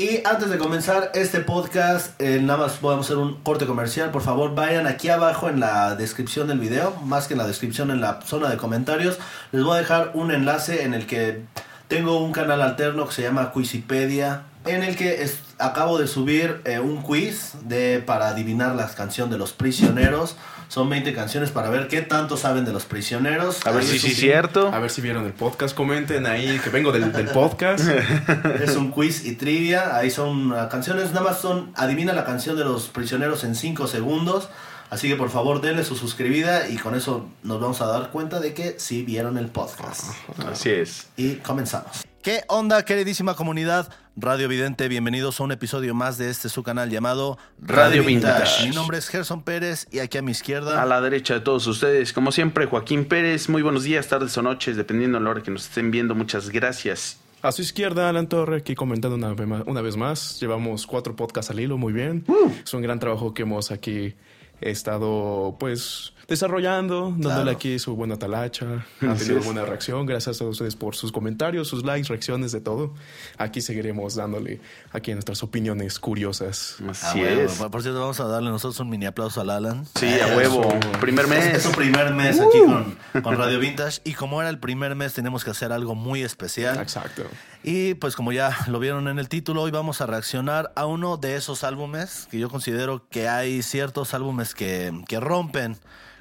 Y antes de comenzar este podcast, eh, nada más podemos hacer un corte comercial. Por favor, vayan aquí abajo en la descripción del video, más que en la descripción, en la zona de comentarios. Les voy a dejar un enlace en el que tengo un canal alterno que se llama Quizipedia, en el que es- acabo de subir eh, un quiz de, para adivinar la canción de los prisioneros. Son 20 canciones para ver qué tanto saben de los prisioneros. A ver Ahí si es sí cierto. A ver si vieron el podcast, comenten ahí que vengo del, del podcast. Es un quiz y trivia. Ahí son uh, canciones, nada más son. Adivina la canción de los prisioneros en 5 segundos. Así que por favor denle su suscribida y con eso nos vamos a dar cuenta de que sí vieron el podcast. Así es. Y comenzamos. ¿Qué onda, queridísima comunidad? Radio Vidente, bienvenidos a un episodio más de este su canal llamado Radio Vintage. Mi nombre es Gerson Pérez y aquí a mi izquierda. A la derecha de todos ustedes, como siempre, Joaquín Pérez. Muy buenos días, tardes o noches, dependiendo de la hora que nos estén viendo. Muchas gracias. A su izquierda, Alan Torre, aquí comentando una, una vez más. Llevamos cuatro podcasts al hilo, muy bien. Es un gran trabajo que hemos aquí estado, pues, desarrollando, dándole Claro. aquí su buena talacha. Ha tenido es. buena reacción. Gracias a ustedes por sus comentarios, sus likes, reacciones, de todo. Aquí seguiremos dándole aquí nuestras opiniones curiosas. Ah, Así bueno, es. por por cierto, vamos a darle nosotros un mini aplauso al Alan. Sí, a huevo. Primer Es, mes. es su primer mes aquí con, con Radio Vintage y como era el primer mes tenemos que hacer algo muy especial. Exacto. Y pues como ya lo vieron en el título, hoy vamos a reaccionar a uno de esos álbumes que yo considero que hay ciertos álbumes que, que rompen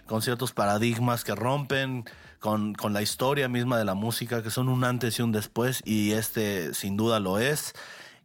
con ciertos paradigmas, que rompen con, con la historia misma de la música, que son un antes y un después, y este sin duda lo es,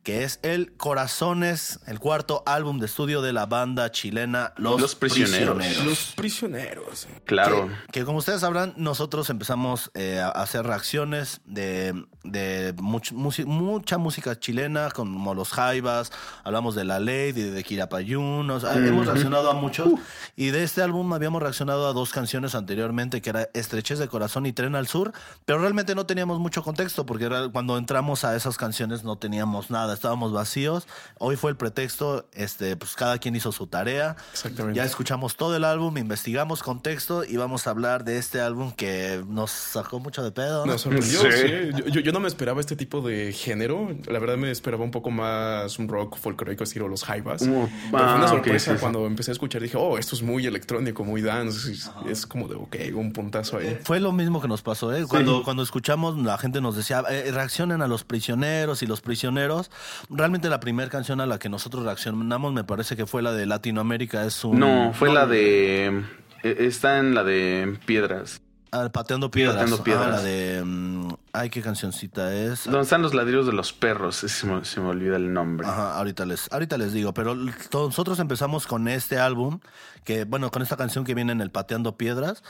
que es el Corazones, el cuarto álbum de estudio de la banda chilena Los, Los Prisioneros. Los prisioneros. Claro. Que, que como ustedes sabrán, nosotros empezamos eh, a hacer reacciones de, de much- musi- mucha música chilena, como los Jaivas, hablamos de La Ley, de, de Quirapayún, o sea, hemos reaccionado a muchos. Y de este álbum habíamos reaccionado a dos canciones anteriormente, que era Estrechez de Corazón y Tren al Sur, pero realmente no teníamos mucho contexto, porque era- cuando entramos a esas canciones no teníamos nada, estábamos vacíos. Hoy fue el pretexto, este, pues cada quien hizo su tarea. Exactamente. Ya escuchamos todo el álbum, investigamos contexto y vamos a hablar de este álbum que nos sacó mucho de pedo. ¿no? Nos sorprendió, Sí. sí. Yo, yo- yo no me esperaba este tipo de género. La verdad me esperaba un poco más un rock folclórico estilo los Jaivas. Uh, Pero fue ah, una ok, sorpresa sí, sí. cuando empecé a escuchar. Dije, oh, esto es muy electrónico, muy dance. Es, es como de, ok, un puntazo ahí. Fue lo mismo que nos pasó, ¿eh? Cuando, cuando escuchamos, la gente nos decía, eh, reaccionen a los prisioneros y los prisioneros. Realmente la primera canción a la que nosotros reaccionamos me parece que fue la de Latinoamérica. Es un... No, fue la de. eh, Está en la de Piedras. Ah, Pateando Piedras. Pateando Ah, Piedras. la de... mm, ay, qué cancioncita es. Donde están los ladrillos de los perros. Se me, se me olvida el nombre. Ajá, ahorita les, ahorita les digo, pero nosotros empezamos con este álbum, que bueno, con esta canción que viene en el Pateando Piedras,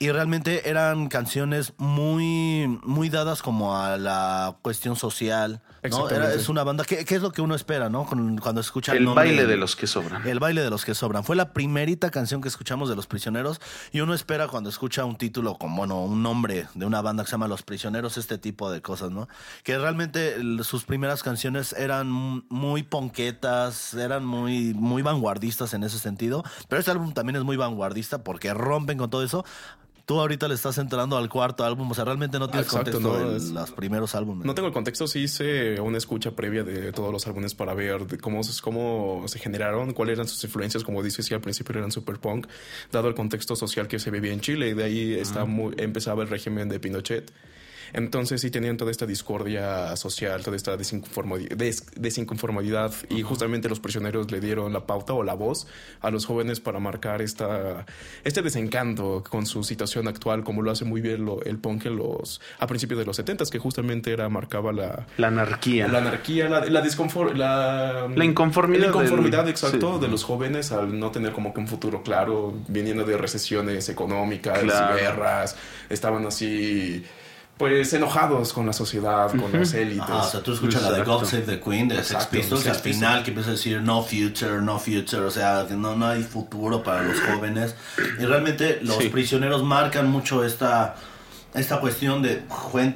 y realmente eran canciones muy, muy dadas como a la cuestión social, ¿no? Era, es una banda, ¿qué, qué es lo que uno espera, no? Con- cuando escucha el nombre baile de los que sobran. el baile de los que sobran. Fue la primerita canción que escuchamos de Los Prisioneros y uno espera cuando escucha un título con, bueno, un nombre de una banda que se llama Los Prisioneros, este tipo de cosas, ¿no? Que realmente sus primeras canciones eran muy ponquetas, eran muy, muy vanguardistas en ese sentido, pero este álbum también es muy vanguardista porque rompen con todo eso. Tú ahorita le estás entrando al cuarto álbum, o sea, realmente no tienes Exacto, contexto no, de es- los primeros álbumes. No tengo el contexto, sí hice una escucha previa de todos los álbumes para ver de cómo, se- cómo se generaron, cuáles eran sus influencias, como dices, sí, al principio eran super punk, dado el contexto social que se vivía en Chile, y de ahí está muy, empezaba el régimen de Pinochet. Entonces sí tenían toda esta discordia social, toda esta desinconformidad, des- desinconformidad y justamente los prisioneros le dieron la pauta o la voz a los jóvenes para marcar esta, este desencanto con su situación actual, como lo hace muy bien lo- el punk en los, a principios de los 70 que justamente era, marcaba la, La anarquía. la anarquía, la, la, la, La inconformidad la inconformidad, del- exacto, sí. de los jóvenes al no tener como que un futuro claro, viniendo de recesiones económicas, Claro. guerras, estaban así, pues enojados con la sociedad, con las élites. Ah, o sea, tú escuchas la de Exacto. God Save the Queen de Sex Exacto, Pistols y al final que empieza a decir no future, no future, o sea, que no, no hay futuro para los jóvenes. Y realmente los Sí. prisioneros marcan mucho esta, esta cuestión de,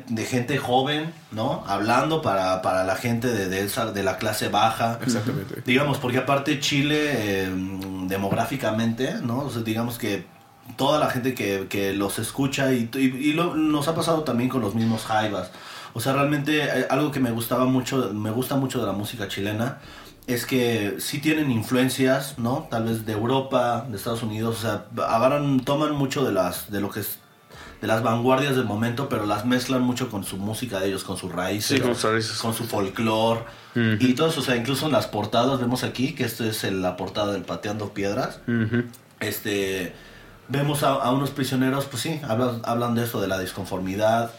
de gente joven, ¿no? Hablando para, para la gente de, de, esa, de la clase baja. Exactamente. Digamos, porque aparte Chile, eh, demográficamente, ¿no? O sea, digamos que toda la gente que, que los escucha y, y- y lo- nos ha pasado también con los mismos Jaivas. O sea, realmente eh, algo que me gustaba mucho, me gusta mucho de la música chilena es que sí tienen influencias, ¿no? Tal vez de Europa, de Estados Unidos, o sea, agarran, toman mucho de las, de lo que es de las vanguardias del momento, pero las mezclan mucho con su música de ellos, con sus raíces, Sí, con sus raíces. con su folclore y todo eso, o sea, incluso en las portadas vemos aquí que esto es el- la portada del Pateando Piedras, este vemos a, a unos prisioneros pues sí hablan, hablan de eso de la disconformidad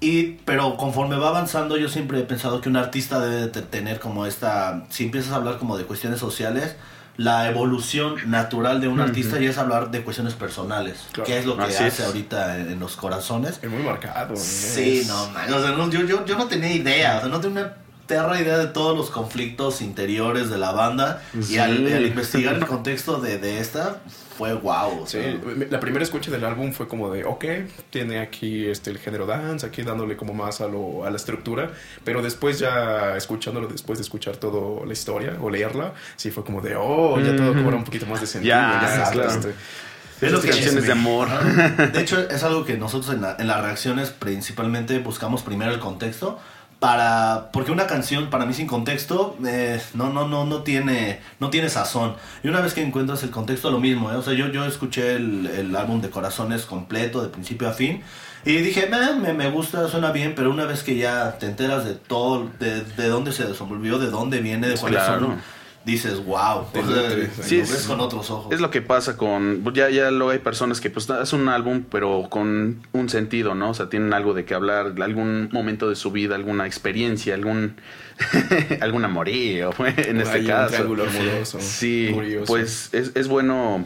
y pero conforme va avanzando yo siempre he pensado que un artista debe de tener como esta si empiezas a hablar como de cuestiones sociales la evolución natural de un artista ya es hablar de cuestiones personales Claro. que es lo que Así hace es. ahorita en, en los corazones Es muy marcado. Sí, es- no, man, o sea, no, yo, yo, yo no tenía idea, o sea, no tenía una perra idea de todos los conflictos interiores de la banda Sí. y al, al investigar el contexto de, de esta fue wow. o Sí, sea, la primera escucha del álbum fue como de, ok, tiene aquí este el género dance, aquí dándole como más a, lo, a la estructura, pero después ya escuchándolo, después de escuchar toda la historia o leerla, sí fue como de, oh, ya todo cobra un poquito más de sentido. Ya, ya, claro. este, Es lo que canciones es, de amor. De hecho, es algo que nosotros en, la- en las reacciones principalmente buscamos primero el contexto para porque una canción para mí sin contexto eh, no no no no tiene no tiene sazón y una vez que encuentras el contexto lo mismo ¿eh? o sea yo yo escuché el, el álbum de Corazones completo de principio a fin y dije "Meh, me, me gusta suena bien pero una vez que ya te enteras de todo de, de dónde se desenvolvió de dónde viene de cuáles Claro. son dices wow Te o sea, nutre, sí, lo es- ves con otros ojos Es lo que pasa con. Ya, ya luego hay personas que, pues, es un álbum, pero con un sentido, ¿no? O sea, tienen algo de qué hablar, algún momento de su vida, alguna experiencia, algún. algún amorío, en este hay caso. amoroso, Sí, curioso. pues es, es bueno.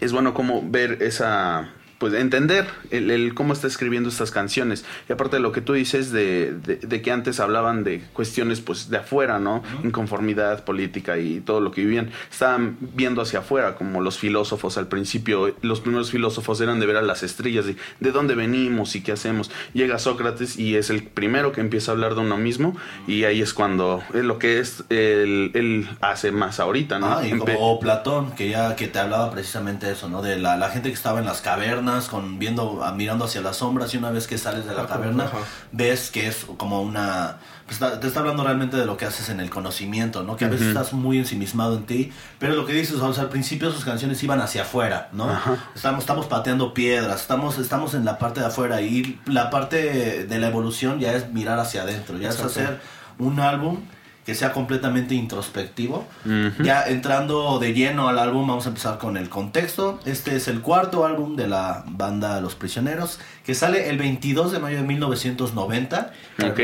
Es bueno como ver esa. Pues entender el, el cómo está escribiendo estas canciones. Y aparte de lo que tú dices de, de, de que antes hablaban de cuestiones pues de afuera, ¿no? Inconformidad política y todo lo que vivían. Estaban viendo hacia afuera, como los filósofos al principio. Los primeros filósofos eran de ver a las estrellas, de, de dónde venimos y qué hacemos. Llega Sócrates y es el primero que empieza a hablar de uno mismo. Y ahí es cuando es lo que es él, él hace más ahorita, ¿no? Ah, y como Platón, que ya que te hablaba precisamente de eso, ¿no? De la, la gente que estaba en las cavernas, con viendo, ah, mirando hacia las sombras, y una vez que sales de la Ajá, caverna, ajá. ves que es como una... pues, te está hablando realmente de lo que haces en el conocimiento, ¿no? Que a veces estás muy ensimismado en ti, pero lo que dices, o sea, al principio sus canciones iban hacia afuera, ¿no? Estamos, estamos pateando piedras, estamos, estamos en la parte de afuera, y la parte de la evolución ya es mirar hacia adentro, ya Exacto. es hacer un álbum que sea completamente introspectivo. Ya entrando de lleno al álbum, vamos a empezar con el contexto. Este es el cuarto álbum de la banda Los Prisioneros, que sale el 22 de mayo de 1990. Ok,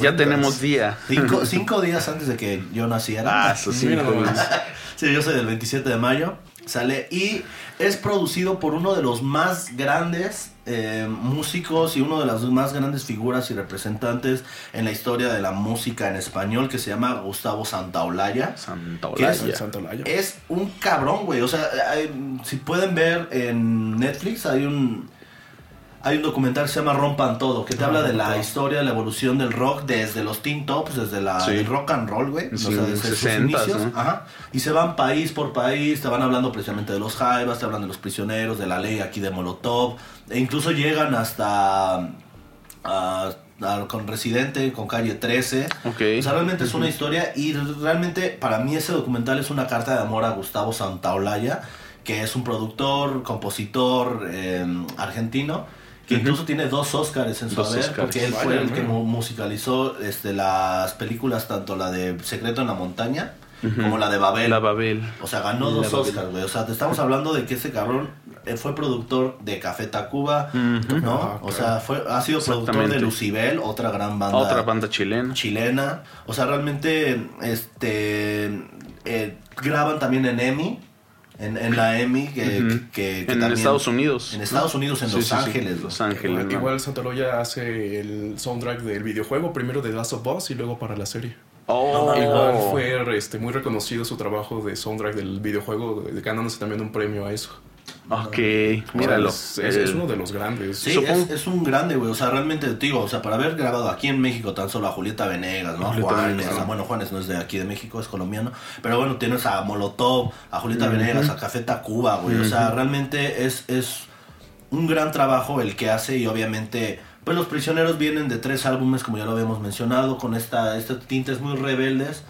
ya tenemos día. Cinco, cinco días antes de que yo naciera. Ah. Sí, yo soy del 27 de mayo. Sale y es producido por uno de los más grandes eh, músicos y uno de las más grandes figuras y representantes en la historia de la música en español que se llama Gustavo Santaolalla. Santa ¿Qué es? Un cabrón, güey. O sea, hay- si pueden ver en Netflix hay un hay un documental que se llama Rompan Todo, que te Ah, habla de la Todo. historia, la evolución del rock desde los teen tops, desde la, Sí. el rock and roll, güey. Sí, o sea, desde sus 60s, inicios. ¿no? Ajá. Y se van país por país, te van hablando precisamente de los Jaivas, te hablan de los prisioneros, de la ley aquí de Molotov, e incluso llegan hasta a- a- con Residente, con Calle 13. Ok. O sea, realmente es una historia y realmente para mí ese documental es una carta de amor a Gustavo Santaolalla, que es un productor, compositor eh, argentino, que incluso tiene dos Oscars en su Dos haber, porque él fue el que mira. mu- musicalizó este, las películas, tanto la de Secreto en la Montaña como la de Babel. La Babel. O sea, ganó La dos Babel. Oscars, güey. O sea, te estamos hablando de que ese cabrón eh, fue productor de Café Tacuba, ¿no? Ah, o sea, fue, ha sido productor de. Lucibel, otra gran banda Otra banda chilena. chilena. O sea, realmente, este, eh, graban también en EMI, en, en la EMI, que, Ujú. que- que En también- Estados Unidos. En Estados Unidos, en Sí, Los sí, sí. Ángeles. Los güey. Ángeles. Igual, ¿no? igual Santa Olaya hace el soundtrack del videojuego, primero de Last of Us y luego para la serie. Oh, Igual fue este, muy reconocido su trabajo de soundtrack del videojuego, de- ganándose también un premio a eso. Ok, míralo. es, es- es uno de los grandes. Sí, es, es un grande, güey. O sea, realmente te digo, o sea, para haber grabado aquí en México tan solo a Julieta Venegas, ¿no? A Julieta Juanes, Venegas. bueno, Juanes no es de aquí de México, es colombiano. Pero bueno, tienes a Molotov, a Julieta Venegas, a Café Tacuba, güey. O sea, realmente es, es un gran trabajo el que hace y obviamente Pues Los Prisioneros vienen de tres álbumes, como ya lo habíamos mencionado, con esta, estos tintes muy rebeldes.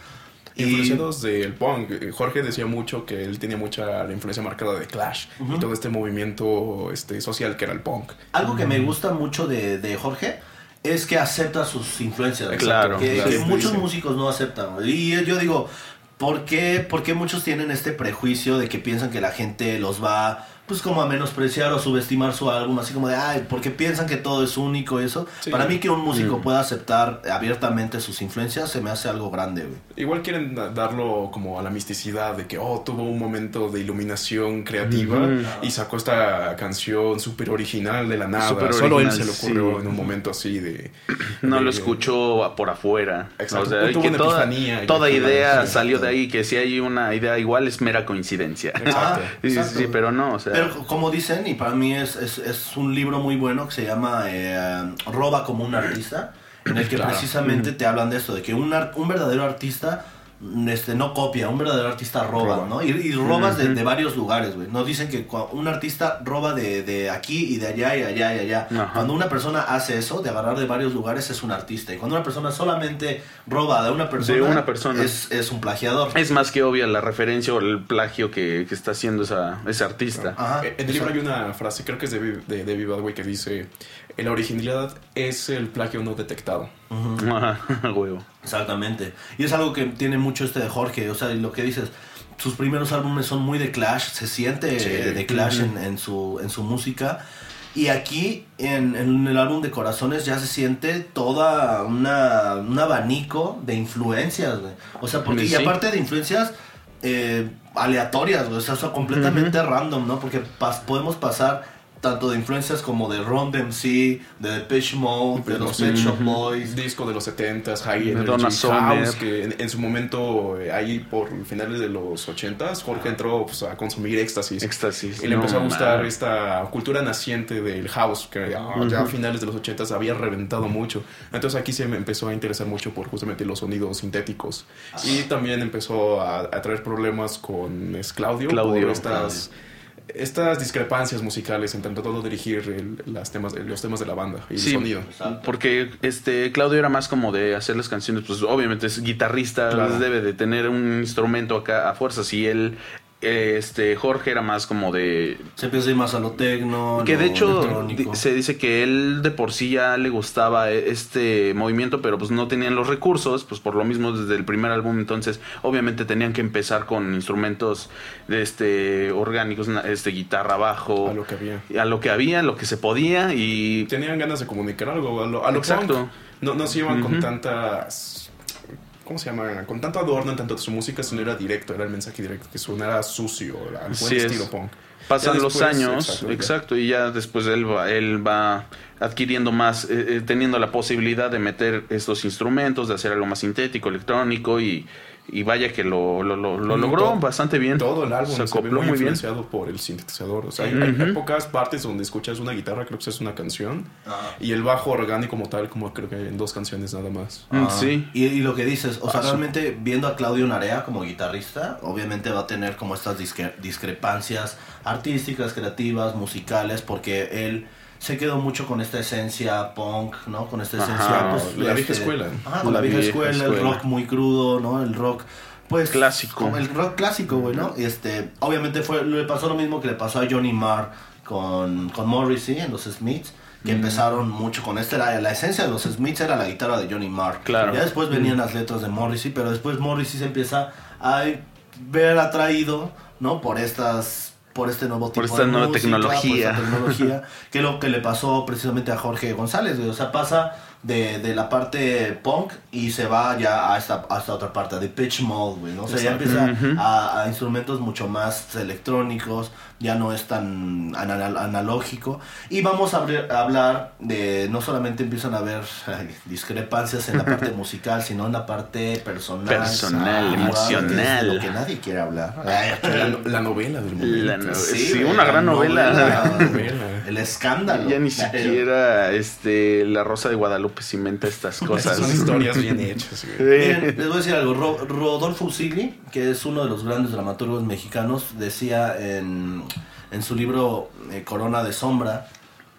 Y Influenciados del punk. Jorge decía mucho que él tenía mucha la influencia marcada de Clash y todo este movimiento este, social que era el punk. algo que me gusta mucho de, de Jorge es que acepta sus influencias. Claro, que, claro. que Sí, muchos sí. músicos no aceptan. Y yo digo, ¿por qué, ¿por qué muchos tienen este prejuicio de que piensan que la gente los va pues como a menospreciar o subestimar su álbum, así como de, ay, porque piensan que todo es único y eso. Sí. Para mí que un músico pueda aceptar abiertamente sus influencias se me hace algo grande, güey. Igual quieren da- darlo como a la misticidad de que, oh, tuvo un momento de iluminación creativa y sacó esta canción súper original de la nada. Súper Solo él original, se le ocurrió sí. en un momento así de... No de- lo escuchó por afuera. Exacto. O sea, Tuvo que una toda, idea salió de ahí, que si hay una idea igual es mera coincidencia. Exacto. Sí, sí, Exacto, sí, güey. pero no, o sea. Como dicen, y para mí es, es, es un libro muy bueno que se llama eh, Roba como un artista, en el que Claro. precisamente te hablan de esto, de que un, un verdadero artista este, no copia, un verdadero artista roba, Roba. ¿no? Y, y robas de, de varios lugares, güey. Nos dicen que un artista roba de, de aquí y de allá y allá y allá. Cuando una persona hace eso, de agarrar de varios lugares, es un artista. Y cuando una persona solamente roba de una persona, una persona. Es, es un plagiador. Es más que obvia la referencia o el plagio que, que está haciendo esa, ese artista. Eh, En el libro hay una frase, creo que es de, de David Badway, que dice, la originalidad es el plagio no detectado. Ajá, huevo. Exactamente. Y es algo que tiene mucho este de Jorge. O sea, lo que dices, sus primeros álbumes son muy de Clash. Se siente Sí. de Clash en, en su, en su música. Y aquí, en, en el álbum de Corazones, ya se siente toda una, un abanico de influencias, güey. O sea, porque, y aparte de influencias eh, aleatorias, güey. O sea, son completamente random, ¿no? Porque pas- podemos pasar tanto de influencias como de Ron DMC, de Depeche Mode, de los Pet Shop Boys. Disco de los 70s, High Energy, Donna Summer. House, que en, en su momento, eh, ahí por finales de los 80s, Jorge entró pues, a consumir éxtasis. Éxtasis. Y le no empezó a gustar esta cultura naciente del house, que ya, ya a finales de los 80s había reventado mucho. Entonces aquí se me empezó a interesar mucho por justamente los sonidos sintéticos. Y también empezó a, a traer problemas con es Claudio, Claudio, por estas, estas discrepancias musicales entre de dirigir el- las temas, los temas de la banda y Sí, el sonido. porque este Claudio era más como de hacer las canciones, pues obviamente es guitarrista, Claro. debe de tener un instrumento acá a fuerzas y él este Jorge era más como de Se empieza a ir más a lo tecno. que lo de hecho se dice que él de por sí ya le gustaba e- este movimiento, pero pues no tenían los recursos, pues por lo mismo desde el primer álbum, entonces obviamente tenían que empezar con instrumentos de este orgánicos, este guitarra bajo, A lo que había. a lo que había, lo que se podía y Tenían ganas de comunicar algo, a lo, a lo Exacto. punk. No, no se iban con tantas... ¿Cómo se llama? Con tanto adorno en tanto su música, sino era directo, era el mensaje directo, que sonara sucio, al buen es. estilo punk. Pasan los años, exacto, y ya después él va, él va adquiriendo más, eh, eh, teniendo la posibilidad de meter estos instrumentos, de hacer algo más sintético, electrónico y, y vaya que lo, lo, lo- lo logró todo- bastante bien. Todo el álbum se se, ve acopló muy, muy bien. influenciado por el sintetizador. O sea, hay, hay- Ujú. hay pocas partes donde escuchas una guitarra, creo que es una canción, Ajá. y el bajo orgánico como tal, como creo que en dos canciones nada más. Mm, Ah, sí. Y, y lo que dices, o sea, Ah, realmente viendo a Claudio Narea como guitarrista, obviamente va a tener como estas discre- discrepancias artísticas, creativas, musicales, porque él se quedó mucho con esta esencia punk, ¿no? Con esta Ajá, esencia, pues, la vieja escuela. Ajá, con la, vieja, escuela, el rock muy crudo, ¿no? El rock, pues... Clásico. como El rock clásico, güey, ¿no? Y este, obviamente fue, le pasó lo mismo que le pasó a Johnny Marr con, con Morrissey en los Smiths, que empezaron mucho con este, la, la esencia de los Smiths era la guitarra de Johnny Marr. Claro. Ya después venían las letras de Morrissey, pero después Morrissey se empieza a ver atraído, ¿no? Por estas por este nuevo tipo Por esta de nueva música, tecnología. por esta tecnología, que es lo que le pasó precisamente a Jorge González, güey. O sea, pasa de, de la parte punk y se va ya a esta, a esta otra parte, de pitch mode, güey, ¿no? O sea, ya empieza a, a instrumentos mucho más electrónicos, ya no es tan anal- analógico. Y vamos a, hablar de, no solamente empiezan a haber discrepancias en la parte musical, sino en la parte personal. Personal, ah, emocional. que lo que nadie quiere hablar. La, no- la novela del momento. No- Sí, sí, una gran novela. La novela. El escándalo. Ya ni siquiera este la Rosa de Guadalupe cimenta estas cosas. Son historias bien hechas. Miren, les voy a decir algo. Ro- Rodolfo Usigli, que es uno de los grandes dramaturgos mexicanos, decía en, en su libro eh, Corona de Sombra,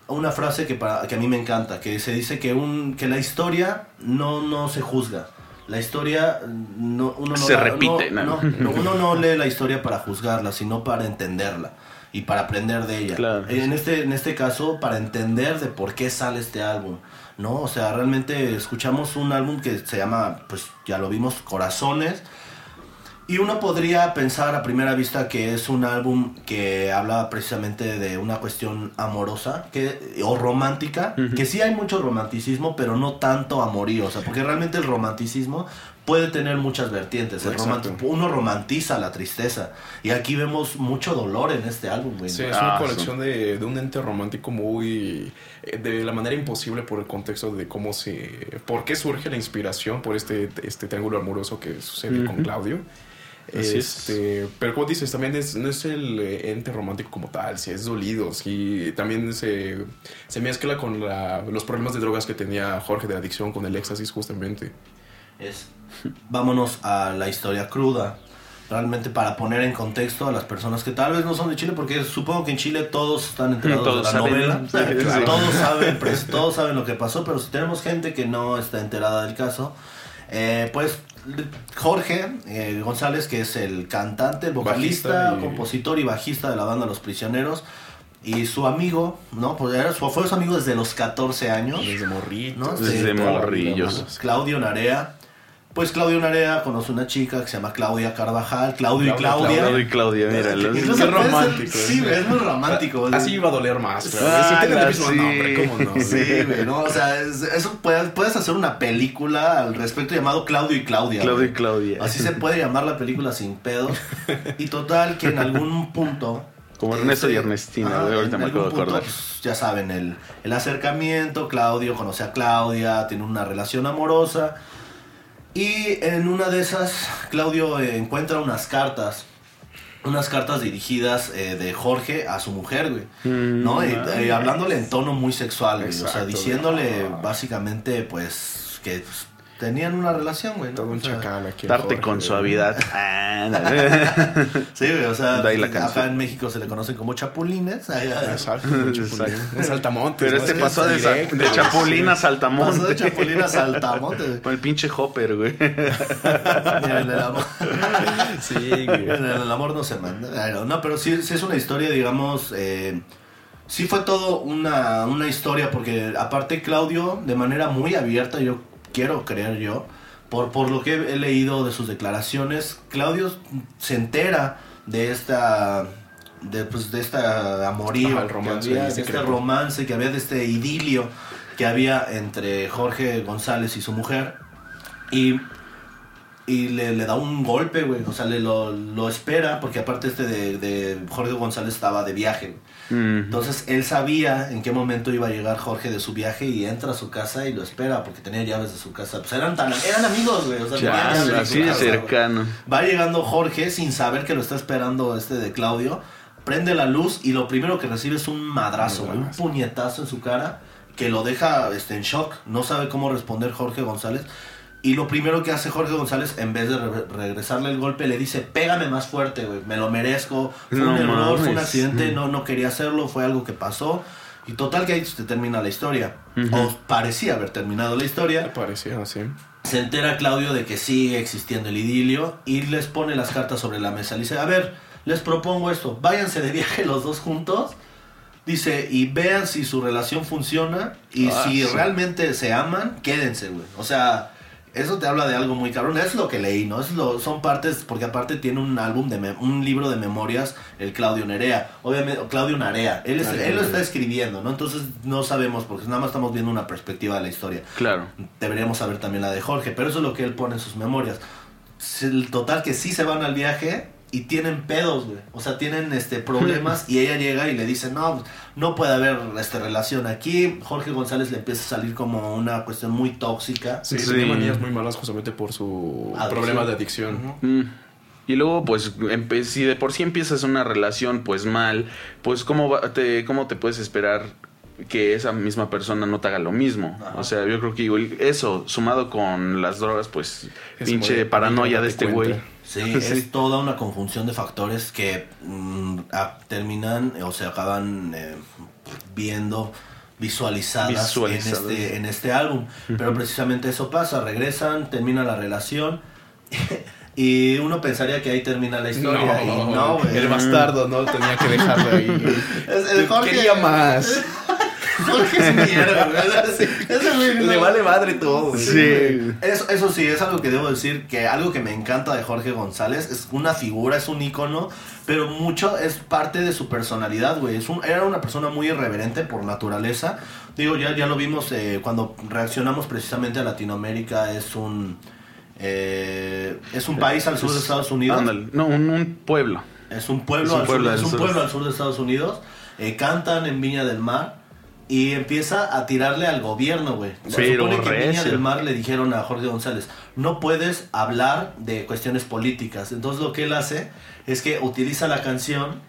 una frase que, para, que a mí me encanta, que se dice que, un, que la historia no, no se juzga. La historia no, uno no Se la- repite, no, ¿no? no, no, uno no lee la historia para juzgarla, sino para entenderla y para aprender de ella. Claro. En este, en este caso, para entender de por qué sale este álbum. ¿no? O sea, realmente escuchamos un álbum que se llama, pues ya lo vimos, Corazones. Y uno podría pensar a primera vista que es un álbum que habla precisamente de una cuestión amorosa que, o romántica, que sí hay mucho romanticismo, pero no tanto amorío, o sea, porque realmente el romanticismo puede tener muchas vertientes. El uno romantiza la tristeza. Y aquí vemos mucho dolor en este álbum, güey. Sí, es Ah, una colección de, de un ente romántico muy... eh, de la manera imposible por el contexto de cómo se... por qué surge la inspiración por este, este triángulo amoroso que sucede con Claudio. Así es. Este, pero como dices, también es, no es el eh, ente romántico como tal, si es dolido, si también se, se mezcla con la- los problemas de drogas que tenía Jorge de adicción con el éxtasis justamente. es vámonos a la historia cruda. Realmente para poner en contexto a las personas que tal vez no son de Chile, porque supongo que en Chile todos están enterados Todos de la saben. novela. Sí. Todos saben, pues, todos saben lo que pasó, pero si tenemos gente que no está enterada del caso, eh, pues Jorge eh, González, que es el cantante, el vocalista, y- compositor y bajista de la banda Los Prisioneros, y su amigo, ¿no? Pues era su, fue su amigo desde los 14 años. Desde morrito. ¿no? Desde morrillos. Claudio Narea. Pues Claudio Narea conoce una chica que se llama Claudia Carvajal. Claudio y Claudia. Claudio y Claudia. Incluso Qué puede ser- romántico, Sí, ¿eh? es muy romántico. Así iba a doler más, pero Ah, el la mismo sí. nombre, ¿cómo no? Sí, güey, ¿no? O sea, es- eso puedes, puedes hacer una película al respecto llamado Claudio y Claudia. Claudio y. Claudia. Así se puede llamar la película sin pedos. Y total que en algún punto... Como Ernesto y Ernestina, güey, ahorita me acabo de acordar. pues, ya saben, el, el acercamiento, Claudio conoce a Claudia, tiene una relación amorosa. Y en una de esas, Claudio encuentra unas cartas. Unas cartas dirigidas eh, de Jorge a su mujer, güey. Mm, ¿No? Y, eh, hablándole en tono muy sexual, güey. o sea, diciéndole güey. básicamente, pues, que tenían una relación, güey. ¿no? Todo un chacal aquí. Darte Jorge, con güey. suavidad. Ah, Sí, güey, o sea, De ahí la acá en México se le conocen como chapulines. Ay, Exacto. Un saltamontes. Pero ¿no? este Es pasó de, directo, de Chapulín a. Saltamonte. Pasó de chapulín a saltamonte. güey. Con el pinche Hopper, güey. Mira, en el amor, Sí, güey. en el amor no se manda. No, pero sí, sí es una historia, digamos. eh, sí fue todo una, una historia, porque aparte Claudio, de manera muy abierta, yo quiero creer yo, por, por lo que he leído de sus declaraciones, Claudio se entera de esta. De, pues, de esta amorío, Ajá, el romance que había, ahí de este romance que había, de este idilio que había entre Jorge González y su mujer. Y y le, le da un golpe, güey. O sea, le lo, lo espera, porque aparte este de, de Jorge González estaba de viaje. Entonces él sabía en qué momento iba a llegar Jorge de su viaje y entra a su casa y lo espera porque tenía llaves de su casa. Pues eran tan eran amigos, güey. O sea, Ya, así de casa, güey. cercano. Va llegando Jorge sin saber que lo está esperando este de Claudio. Prende la luz y lo primero que recibe es un madrazo, güey, un puñetazo en su cara que lo deja este, en shock. No sabe cómo responder Jorge González. Y lo primero que hace Jorge González, en vez de re- regresarle el golpe, le dice, pégame más fuerte, güey, me lo merezco. Fue No un error, fue un accidente, no, no quería hacerlo, fue algo que pasó. Y total que ahí se termina la historia. O parecía haber terminado la historia. Parecía así. Se entera Claudio de que sigue existiendo el idilio y les pone las cartas sobre la mesa. Le dice, a ver, les propongo esto, váyanse de viaje los dos juntos. Dice, y vean si su relación funciona y Ah, si sí. realmente se aman, quédense, güey. O sea, eso te habla de algo muy cabrón. Es lo que leí, ¿no? Es lo, son partes, porque aparte tiene un álbum, de me- un libro de memorias, el Claudio Nerea. Obviamente, Claudio Narea. Él, es- Narea. él lo está escribiendo, ¿no? Entonces no sabemos, porque nada más estamos viendo una perspectiva de la historia Claro. deberíamos saber también la de Jorge, pero eso es lo que él pone en sus memorias. El total que sí se van al viaje y tienen pedos, güey. O sea, tienen este problemas y ella llega y le dice, "No, no puede haber esta relación aquí." Jorge González le empieza a salir como una cuestión muy tóxica. Sí, Sí. tenía manías muy malas justamente por su Adicción. problema de adicción. Mm. Y luego, pues, si de por sí empiezas una relación, pues mal, pues, ¿cómo, va- te, cómo te puedes esperar que esa misma persona no te haga lo mismo? Ajá. O sea, yo creo que eso, sumado con las drogas, pues, Es pinche paranoia de este güey. Sí, Sí. es toda una conjunción de factores que mm, a- terminan o se acaban eh, viendo visualizadas, Visualizadas. En, este, en este álbum. Pero precisamente eso pasa, regresan, termina la relación y uno pensaría que ahí termina la historia. y no, el bastardo no tenía que dejarlo ahí. El Jorge- Quería más. Jorge es mierda, güey. Ese güey no- Le vale madre todo. Sí. Eso, eso sí, es algo que debo decir, que algo que me encanta de Jorge González, es una figura, es un ícono, pero mucho es parte de su personalidad, güey. Es un- era una persona muy irreverente por naturaleza. Digo, ya, ya lo vimos eh, cuando reaccionamos precisamente a Latinoamérica, es un... eh, es un país al sur de Estados Unidos. Ándale. No, un, un pueblo. Es un pueblo, Es un al, pueblo sur, es un pueblo al sur de Estados Unidos. Eh, cantan en Viña del Mar y empieza a tirarle al gobierno, güey. Se supone que en Viña del Mar le dijeron a Jorge González, no puedes hablar de cuestiones políticas. Entonces lo que él hace es que utiliza la canción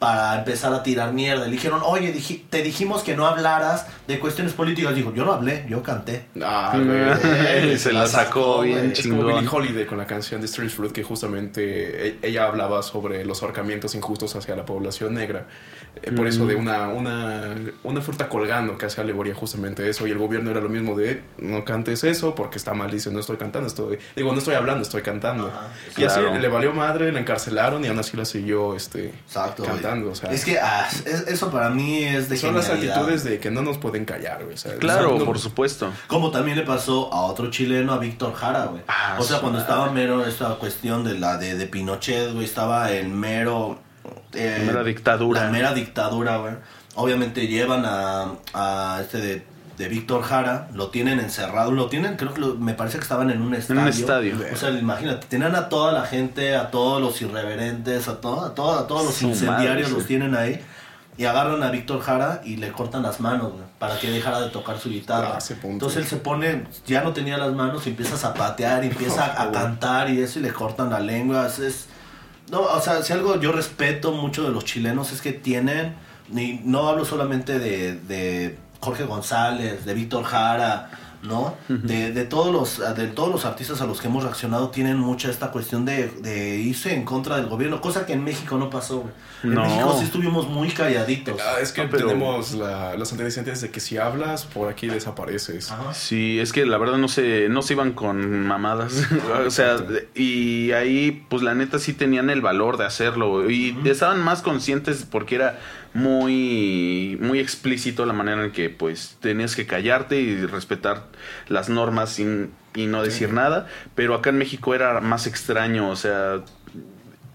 para empezar a tirar mierda. Le dijeron, oye, te dijimos que no hablaras de cuestiones políticas. Dijo, yo no hablé, yo canté. Ah, güey. se la sacó bien Es como Billie. Holiday con la canción de Street Fruit que justamente e- ella hablaba sobre los ahorcamientos injustos hacia la población negra. Eh, Por eso de una, una, una fruta colgando que hace alegoría justamente eso. Y el gobierno era lo mismo de no cantes eso porque está mal. Dice, no estoy cantando, estoy... Digo, no estoy hablando, estoy cantando. Y así le valió madre, la encarcelaron y aún así la siguió este, Exacto. güey. Cantando. O sea, Es que ah, es- eso para mí es de son las actitudes de que no nos pueden callar, güey. o sea, Claro, no- por supuesto. Como también le pasó a otro chileno, a Víctor Jara, güey. Ah, o sea, cuando estaba mero esta cuestión de la de, de Pinochet, güey, estaba el mero... eh, Mera dictadura. La mera dictadura, güey. Obviamente llevan a, a este de, de Víctor Jara, lo tienen encerrado, lo tienen, creo que lo- me parece que estaban en un estadio. estadio. O sea, imagínate, tenían a toda la gente, a todos los irreverentes, a, todo, a, todo- a todos los Su incendiarios madre, los tienen ahí. Y agarran a Víctor Jara y le cortan las manos, güey, para que dejara de tocar su guitarra. Ah. Entonces él se pone, ya no tenía las manos, y empieza a zapatear, y empieza a, a cantar y eso, y le cortan la lengua. Es, es- no, o sea, si algo yo respeto mucho de los chilenos es que tienen, ni, no hablo solamente de, de Jorge González, de Víctor Jara, ¿no? de, de todos los de todos los artistas a los que hemos reaccionado tienen mucha esta cuestión de, de irse en contra del gobierno, cosa que en México no pasó, güey. En No. México sí estuvimos muy calladitos. Ah, es que No, pero- tenemos la- los antecedentes de que si hablas, por aquí desapareces. Ajá. Sí, es que la verdad no se, no se iban con mamadas. o sea, y ahí, pues la neta sí tenían el valor de hacerlo. Y estaban más conscientes porque era muy, muy explícito la manera en que pues tenías que callarte y respetar las normas sin, y no decir nada. Pero acá en México era más extraño, o sea,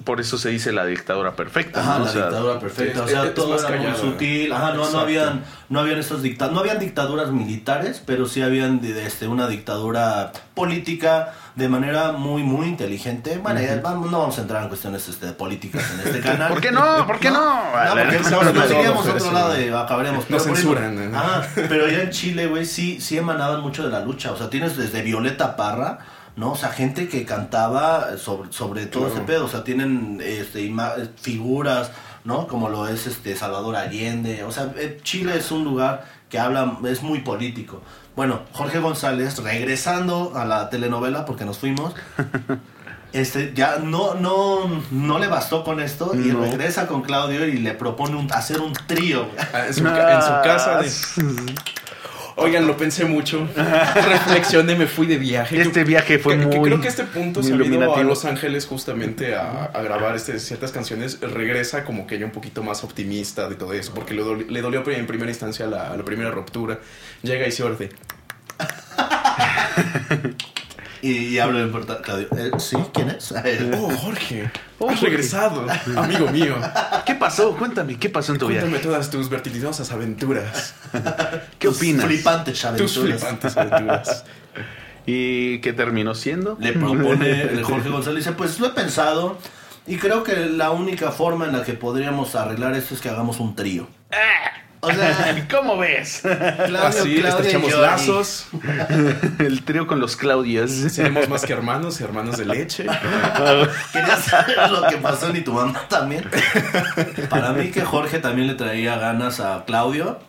por eso se dice la dictadura perfecta. Ajá, ¿no? la O sea, dictadura perfecta. o sea, es todo era muy sutil. Ajá, no, no habían, no habían estos dicta no habían dictaduras militares, pero sí habían de- de este, una dictadura política de manera muy, muy inteligente. Bueno, ya vamos, no vamos a entrar en cuestiones este, políticas en este canal. ¿Por qué no? ¿Por qué no? No, porque No, no, no, no, no, seguimos no, otro no, lado no. Nos Pero por censuran, ¿no? Ajá, pero allá en Chile, güey, sí, sí emanaban mucho de la lucha. O sea, tienes desde Violeta Parra, ¿no? O sea, gente que cantaba sobre, sobre todo Claro. ese pedo. O sea, tienen este, figuras, ¿no? Como lo es este Salvador Allende. O sea, eh, Chile es un lugar que habla, es muy político. Bueno, Jorge González, regresando a la telenovela, porque nos fuimos, este, ya no, no, no le bastó con esto y regresa con Claudio y le propone un- hacer un trío. güey. Ah, En su, en su casa. de- Oigan, lo pensé mucho. Reflexioné, me fui de viaje. Este viaje fue Que- que muy creo que este punto se ha ido a. Los Ángeles justamente a, a grabar este, ciertas canciones. Regresa como que ya un poquito más optimista de todo eso, porque le, doli- le dolió en primera instancia la, la primera ruptura. Llega y se orde. Y, y hablo en porta- Claudio. eh, ¿Sí? ¿Quién es? Oh, Jorge, Oh, has Jorge. regresado, amigo mío. ¿Qué pasó? Cuéntame, ¿qué pasó en tu Cuéntame viaje? todas tus vertiginosas aventuras. ¿Qué Tus opinas? Flipantes Tus aventuras. flipantes aventuras. ¿Y qué terminó siendo? Le propone el Jorge González. Dice, pues lo he pensado y creo que la única forma en la que podríamos arreglar esto es que hagamos un trío. O sea, ¿Cómo ves? Claudio, Así, Claudia y estrechamos lazos. El trío con los Claudios. Seremos más que hermanos, hermanos de leche. Quería saber lo que pasó ni tu mamá también. Para mí que Jorge también le traía ganas a Claudio.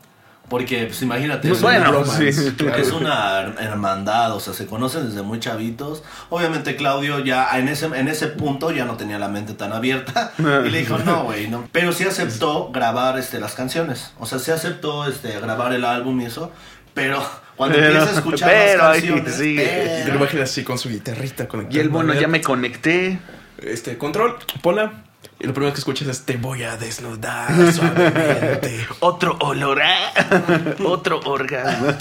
Porque, pues imagínate, Pues es, bueno, una, sí, es una her- hermandad, o sea, se conocen desde muy chavitos. Obviamente Claudio ya en ese, en ese punto ya no tenía la mente tan abierta y le dijo, no, güey, no. Pero sí aceptó grabar este, las canciones, o sea, sí aceptó este, grabar el álbum y eso, pero cuando Pero- empieza a escuchar pero las canciones... sigue. Y te pero- lo imaginas así con su guitarrita conectada. Y el bueno, ya me conecté. Este, control, pola. Y lo primero que escuchas es te voy a desnudar suavemente. Otro olor, ¿eh? otro orgasmo.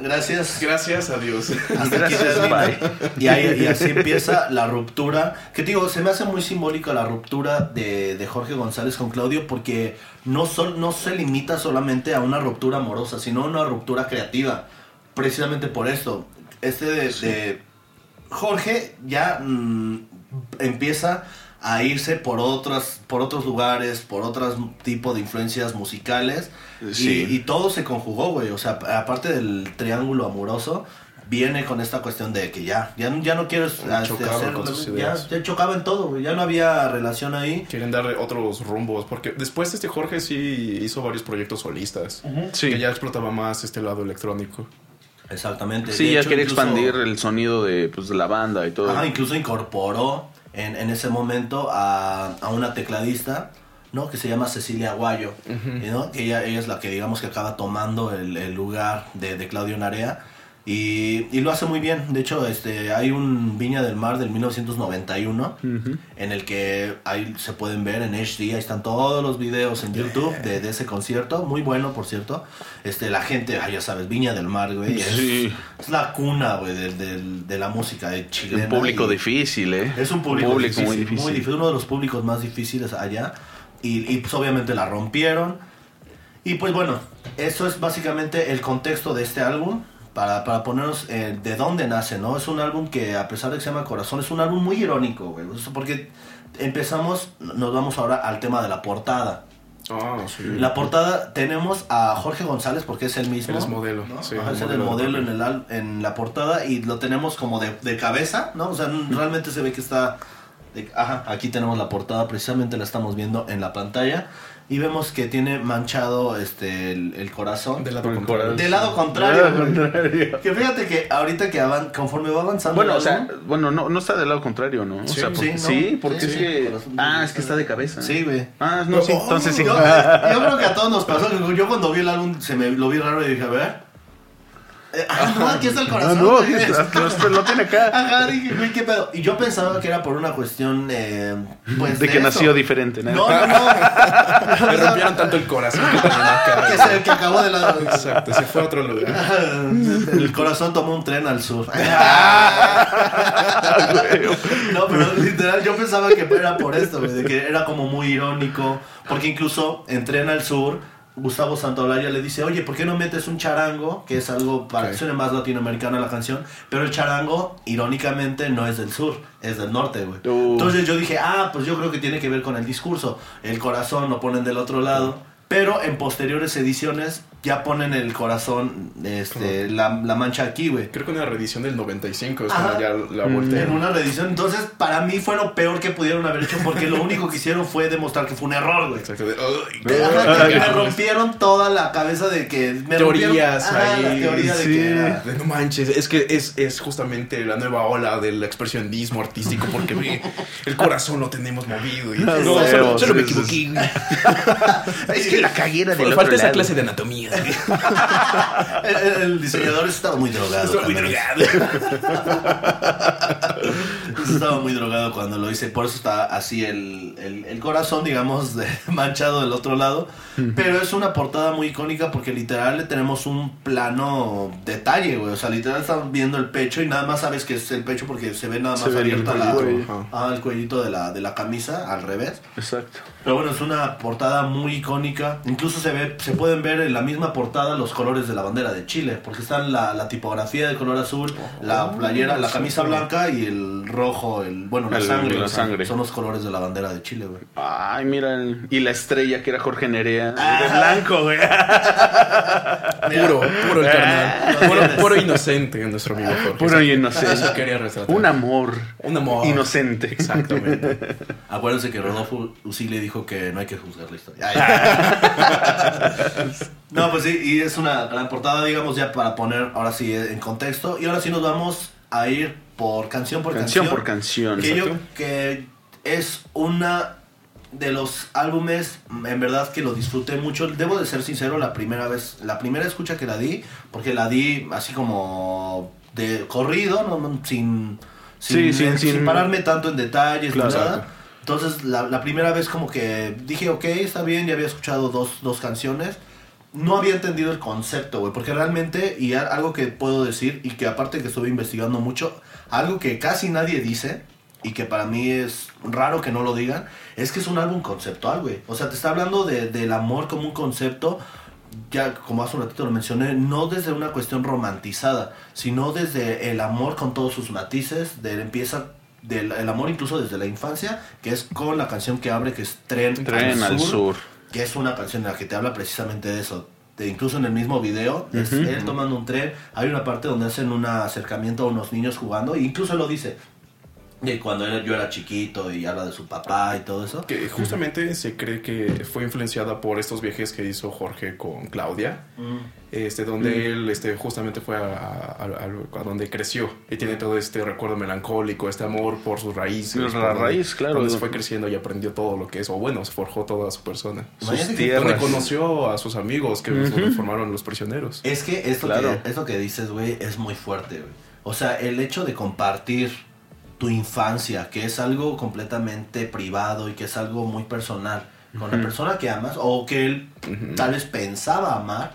Gracias. Gracias a Dios. Hasta Gracias, bye. Y, ahí, y así empieza la ruptura. Que te digo, se me hace muy simbólica la ruptura de, de Jorge González con Claudio porque no, sol- no se limita solamente a una ruptura amorosa, sino a una ruptura creativa. Precisamente por esto. Este de, de Jorge ya mm, empieza a irse por otras por otros lugares, por otros tipo de influencias musicales y- Sí. y, todo se conjugó, güey, o sea, aparte del triángulo amoroso viene con esta cuestión de que ya ya, ya no quiero este, Chocaba hacer con sus ya, ideas. ya chocaba en todo, güey, ya no había relación ahí. Quieren darle otros rumbos. Porque después este Jorge sí hizo varios proyectos solistas. Sí. Que ya explotaba más este lado electrónico. Exactamente. Sí, De ya hecho, quería incluso- expandir el sonido de, pues, de la banda y todo. Ajá, incluso incorporó en, en ese momento a, a una tecladista, ¿no? Que se llama Cecilia Aguayo, ¿no? Que ella, ella es la que, digamos, que acaba tomando el, el lugar de, de Claudio Narea. Y, y lo hace muy bien. De hecho, este, hay un Viña del Mar del 1991 en el que ahí se pueden ver en HD. Ahí están todos los videos en YouTube de, de ese concierto. Muy bueno, por cierto. Este, la gente, ah, ya sabes, Viña del Mar, güey. Es, Sí. es la cuna, güey, del- del- de, la música de chilena. un público y- difícil, ¿eh? Es un público, muy difícil, difícil. muy difícil, uno de los públicos más difíciles allá. Y, y, pues obviamente la rompieron. Y pues bueno, eso es básicamente el contexto de este álbum. Para, para ponernos eh, de dónde nace, ¿no? Es un álbum que a pesar de que se llama Corazón, es un álbum muy irónico, güey. Porque empezamos, nos vamos ahora al tema de la portada. Ah, sí. La portada tenemos a Jorge González porque es el mismo. Él es modelo, ¿no? sí, Ajá, es modelo el de modelo en, el, en la portada y lo tenemos como de, de cabeza, ¿no? O sea, realmente se ve que está... de- ajá, aquí tenemos la portada, precisamente la estamos viendo en la pantalla y vemos que tiene manchado este el, el corazón. Del lado Por contrario. Del lado contrario. Del lado güey. contrario. Que fíjate que ahorita que avan- conforme va avanzando Bueno, o sea, álbum- bueno, no, no está del lado contrario, ¿no? O Sí, sea, porque- sí, porque Sí, es sí. que... Ah, es que está de cabeza. Sí, güey. Ah, no, sí, Oh, entonces sí. Yo, yo creo que a todos nos pasó. Yo cuando vi el álbum se me lo vi raro y dije, a ver. Eh, ah, no, aquí está el Ah, corazón. no, güey. lo, lo tiene acá. Ajá, dije, güey, qué pedo. Y yo pensaba que era por una cuestión, eh, pues. De que eso. nació diferente, ¿no? No, no, no. Le rompieron tanto el corazón que tenía acá. que, acabó de lado. Exacto, se fue a otro lugar. El corazón tomó un tren al sur. no, pero literal, yo pensaba que era por esto, güey, de que era como muy irónico. Porque incluso en Tren al Sur, Gustavo Santaolalla le dice, oye, ¿por qué no metes un charango? Que es algo para que Ok. suene más latinoamericana la canción. Pero el charango, irónicamente, no es del sur, es del norte, güey. Uh. Entonces yo dije, ah, pues yo creo que tiene que ver con el discurso. El corazón lo ponen del otro lado. Pero en posteriores ediciones ya ponen el corazón, este, la, la mancha aquí, güey. Creo que una reedición del 95 es Ajá. cuando ya la volteé. En una reedición. Entonces, para mí fue lo peor que pudieron haber hecho porque lo único que hicieron fue demostrar que fue un error, güey. Exacto. de, "Ay, Ajá, que ay, me rompieron toda la cabeza de que me Teorías ajá, ahí, la teoría de sí. que era- De no manches, es que es, es justamente la nueva ola del expresionismo artístico porque ve, el corazón lo tenemos movido. Y, No, solo, solo me equivoqué. Es que la caguera del Falta otro esa lado. clase de anatomía. el, el- diseñador estaba muy drogado. Estoy muy drogado. Estaba muy drogado cuando lo hice. Por eso está así el, el- el corazón, digamos, de- manchado del otro lado. Pero es una portada muy icónica porque literal le tenemos un plano detalle, güey. O sea, literal estamos viendo el pecho y nada más sabes que es el pecho porque se ve nada más ve el abierta la, ah, el cuellito de la, de la camisa al revés. Exacto. Pero bueno, es una portada muy icónica. Incluso se ve, se pueden ver en la misma portada los colores de la bandera de Chile, porque están la, la tipografía de color azul, la playera, la camisa blanca y el rojo rojo, el, bueno, la El- sangre. la sangre. Son los colores de la bandera de Chile, güey. Ay, mira. el- Y la estrella que era Jorge Nerea. De blanco, güey. Puro, puro el carnal. Puro, puro inocente nuestro amigo Jorge. Puro y inocente. Eso quería retratar. Un amor. Un amor. Inocente. Exactamente. Acuérdense que Rodolfo Usile dijo que no hay que juzgar la historia. No, pues sí, y es una gran portada, digamos, ya para poner ahora sí en contexto. Y ahora sí nos vamos a ir por canción por Canción canción. por canción. Que yo que es una de los álbumes, en verdad que lo disfruté mucho. Debo de ser sincero, la primera vez, la primera escucha que la di, porque la di así como de corrido, no, No, sin, Sí, sin, sin- sin sin- pararme tanto en detalles ni Claro. nada. Entonces, la, la primera vez como que dije, ok, está bien, ya había escuchado dos, dos canciones. No había entendido el concepto, güey, porque realmente, y algo que puedo decir, y que aparte que estuve investigando mucho, algo que casi nadie dice, y que para mí es raro que no lo digan, es que es un álbum conceptual, güey. O sea, te está hablando de- del amor como un concepto, ya como hace un ratito lo mencioné, no desde una cuestión romantizada, sino desde el amor con todos sus matices, de empieza del el amor incluso desde la infancia, que es con la canción que abre, que es Tren, Tren al sur. Que es una canción en la que te habla precisamente de eso. De, incluso en el mismo video, es él tomando un tren, hay una parte donde hacen un acercamiento a unos niños jugando, e incluso lo dice, de cuando él- yo era chiquito y habla de su papá y todo eso. Que justamente se cree que fue influenciada por estos viajes que hizo Jorge con Claudia, este, donde él este, justamente fue a, a- a- a donde creció y tiene todo este recuerdo melancólico, este amor por sus raíces. La por donde- raíz, claro. Donde se fue creciendo y aprendió todo lo que es, o bueno, se forjó toda su persona. Sus tierras. Donde conoció a sus amigos que formaron los prisioneros. Es que esto, Claro. que esto que dices, güey, es muy fuerte, güey. O sea, el hecho de compartir tu infancia, que es algo completamente privado y que es algo muy personal, con la persona que amas o que él tal vez pensaba amar,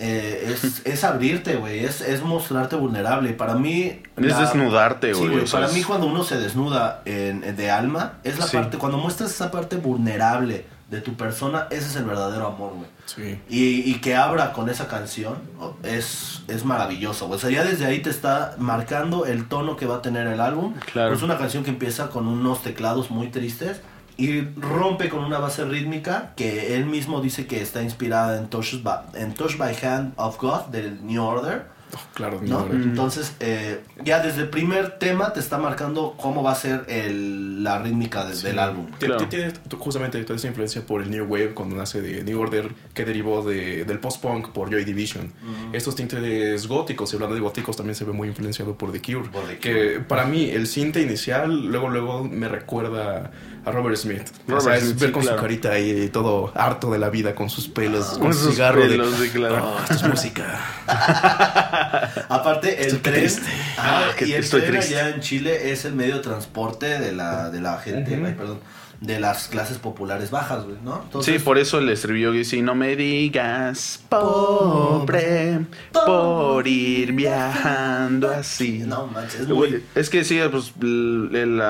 eh, es, es abrirte, güey, es, es mostrarte vulnerable. Para mí... Es desnudarte, Sí, güey, sea, para mí cuando uno se desnuda en, en- de alma, es la Sí. parte, cuando muestras esa parte vulnerable de tu persona, ese es el verdadero amor, güey. Sí. Y, y que abra con esa canción oh, es, es maravilloso. güey. O sea, ya desde ahí te está marcando el tono que va a tener el álbum. Claro. Es una canción que empieza con unos teclados muy tristes y rompe con una base rítmica que él mismo dice que está inspirada en Touch by, en Touch by Hand of God del New Order. Oh, claro, Entonces, eh, ya desde el primer tema te está marcando cómo va a ser el, la rítmica de- del álbum. Claro. ti- Tiene justamente toda esa influencia por el New Wave cuando nace de New Order que derivó de, del post-punk por Joy Division. Estos tintes góticos, y hablando de góticos, también se ve muy influenciado por The Cure. Por The que para mí el cinte inicial luego luego me recuerda a Robert Smith. o Robert sea, es Smith, ver sí, con claro. su carita ahí todo harto de la vida, con sus pelos, con Con su cigarro pelos, de... sí, claro. "Oh, esto es música. Aparte, el Estoy tren, ah, Ah, que y el estoy tren triste. allá en Chile es el medio de transporte de la, de la gente, ay, perdón, de las clases populares bajas, güey, ¿no? Sí, por eso el estribillo que dice, no me digas pobre por ir viajando así. No manches, es muy... Es que sí, pues el, el,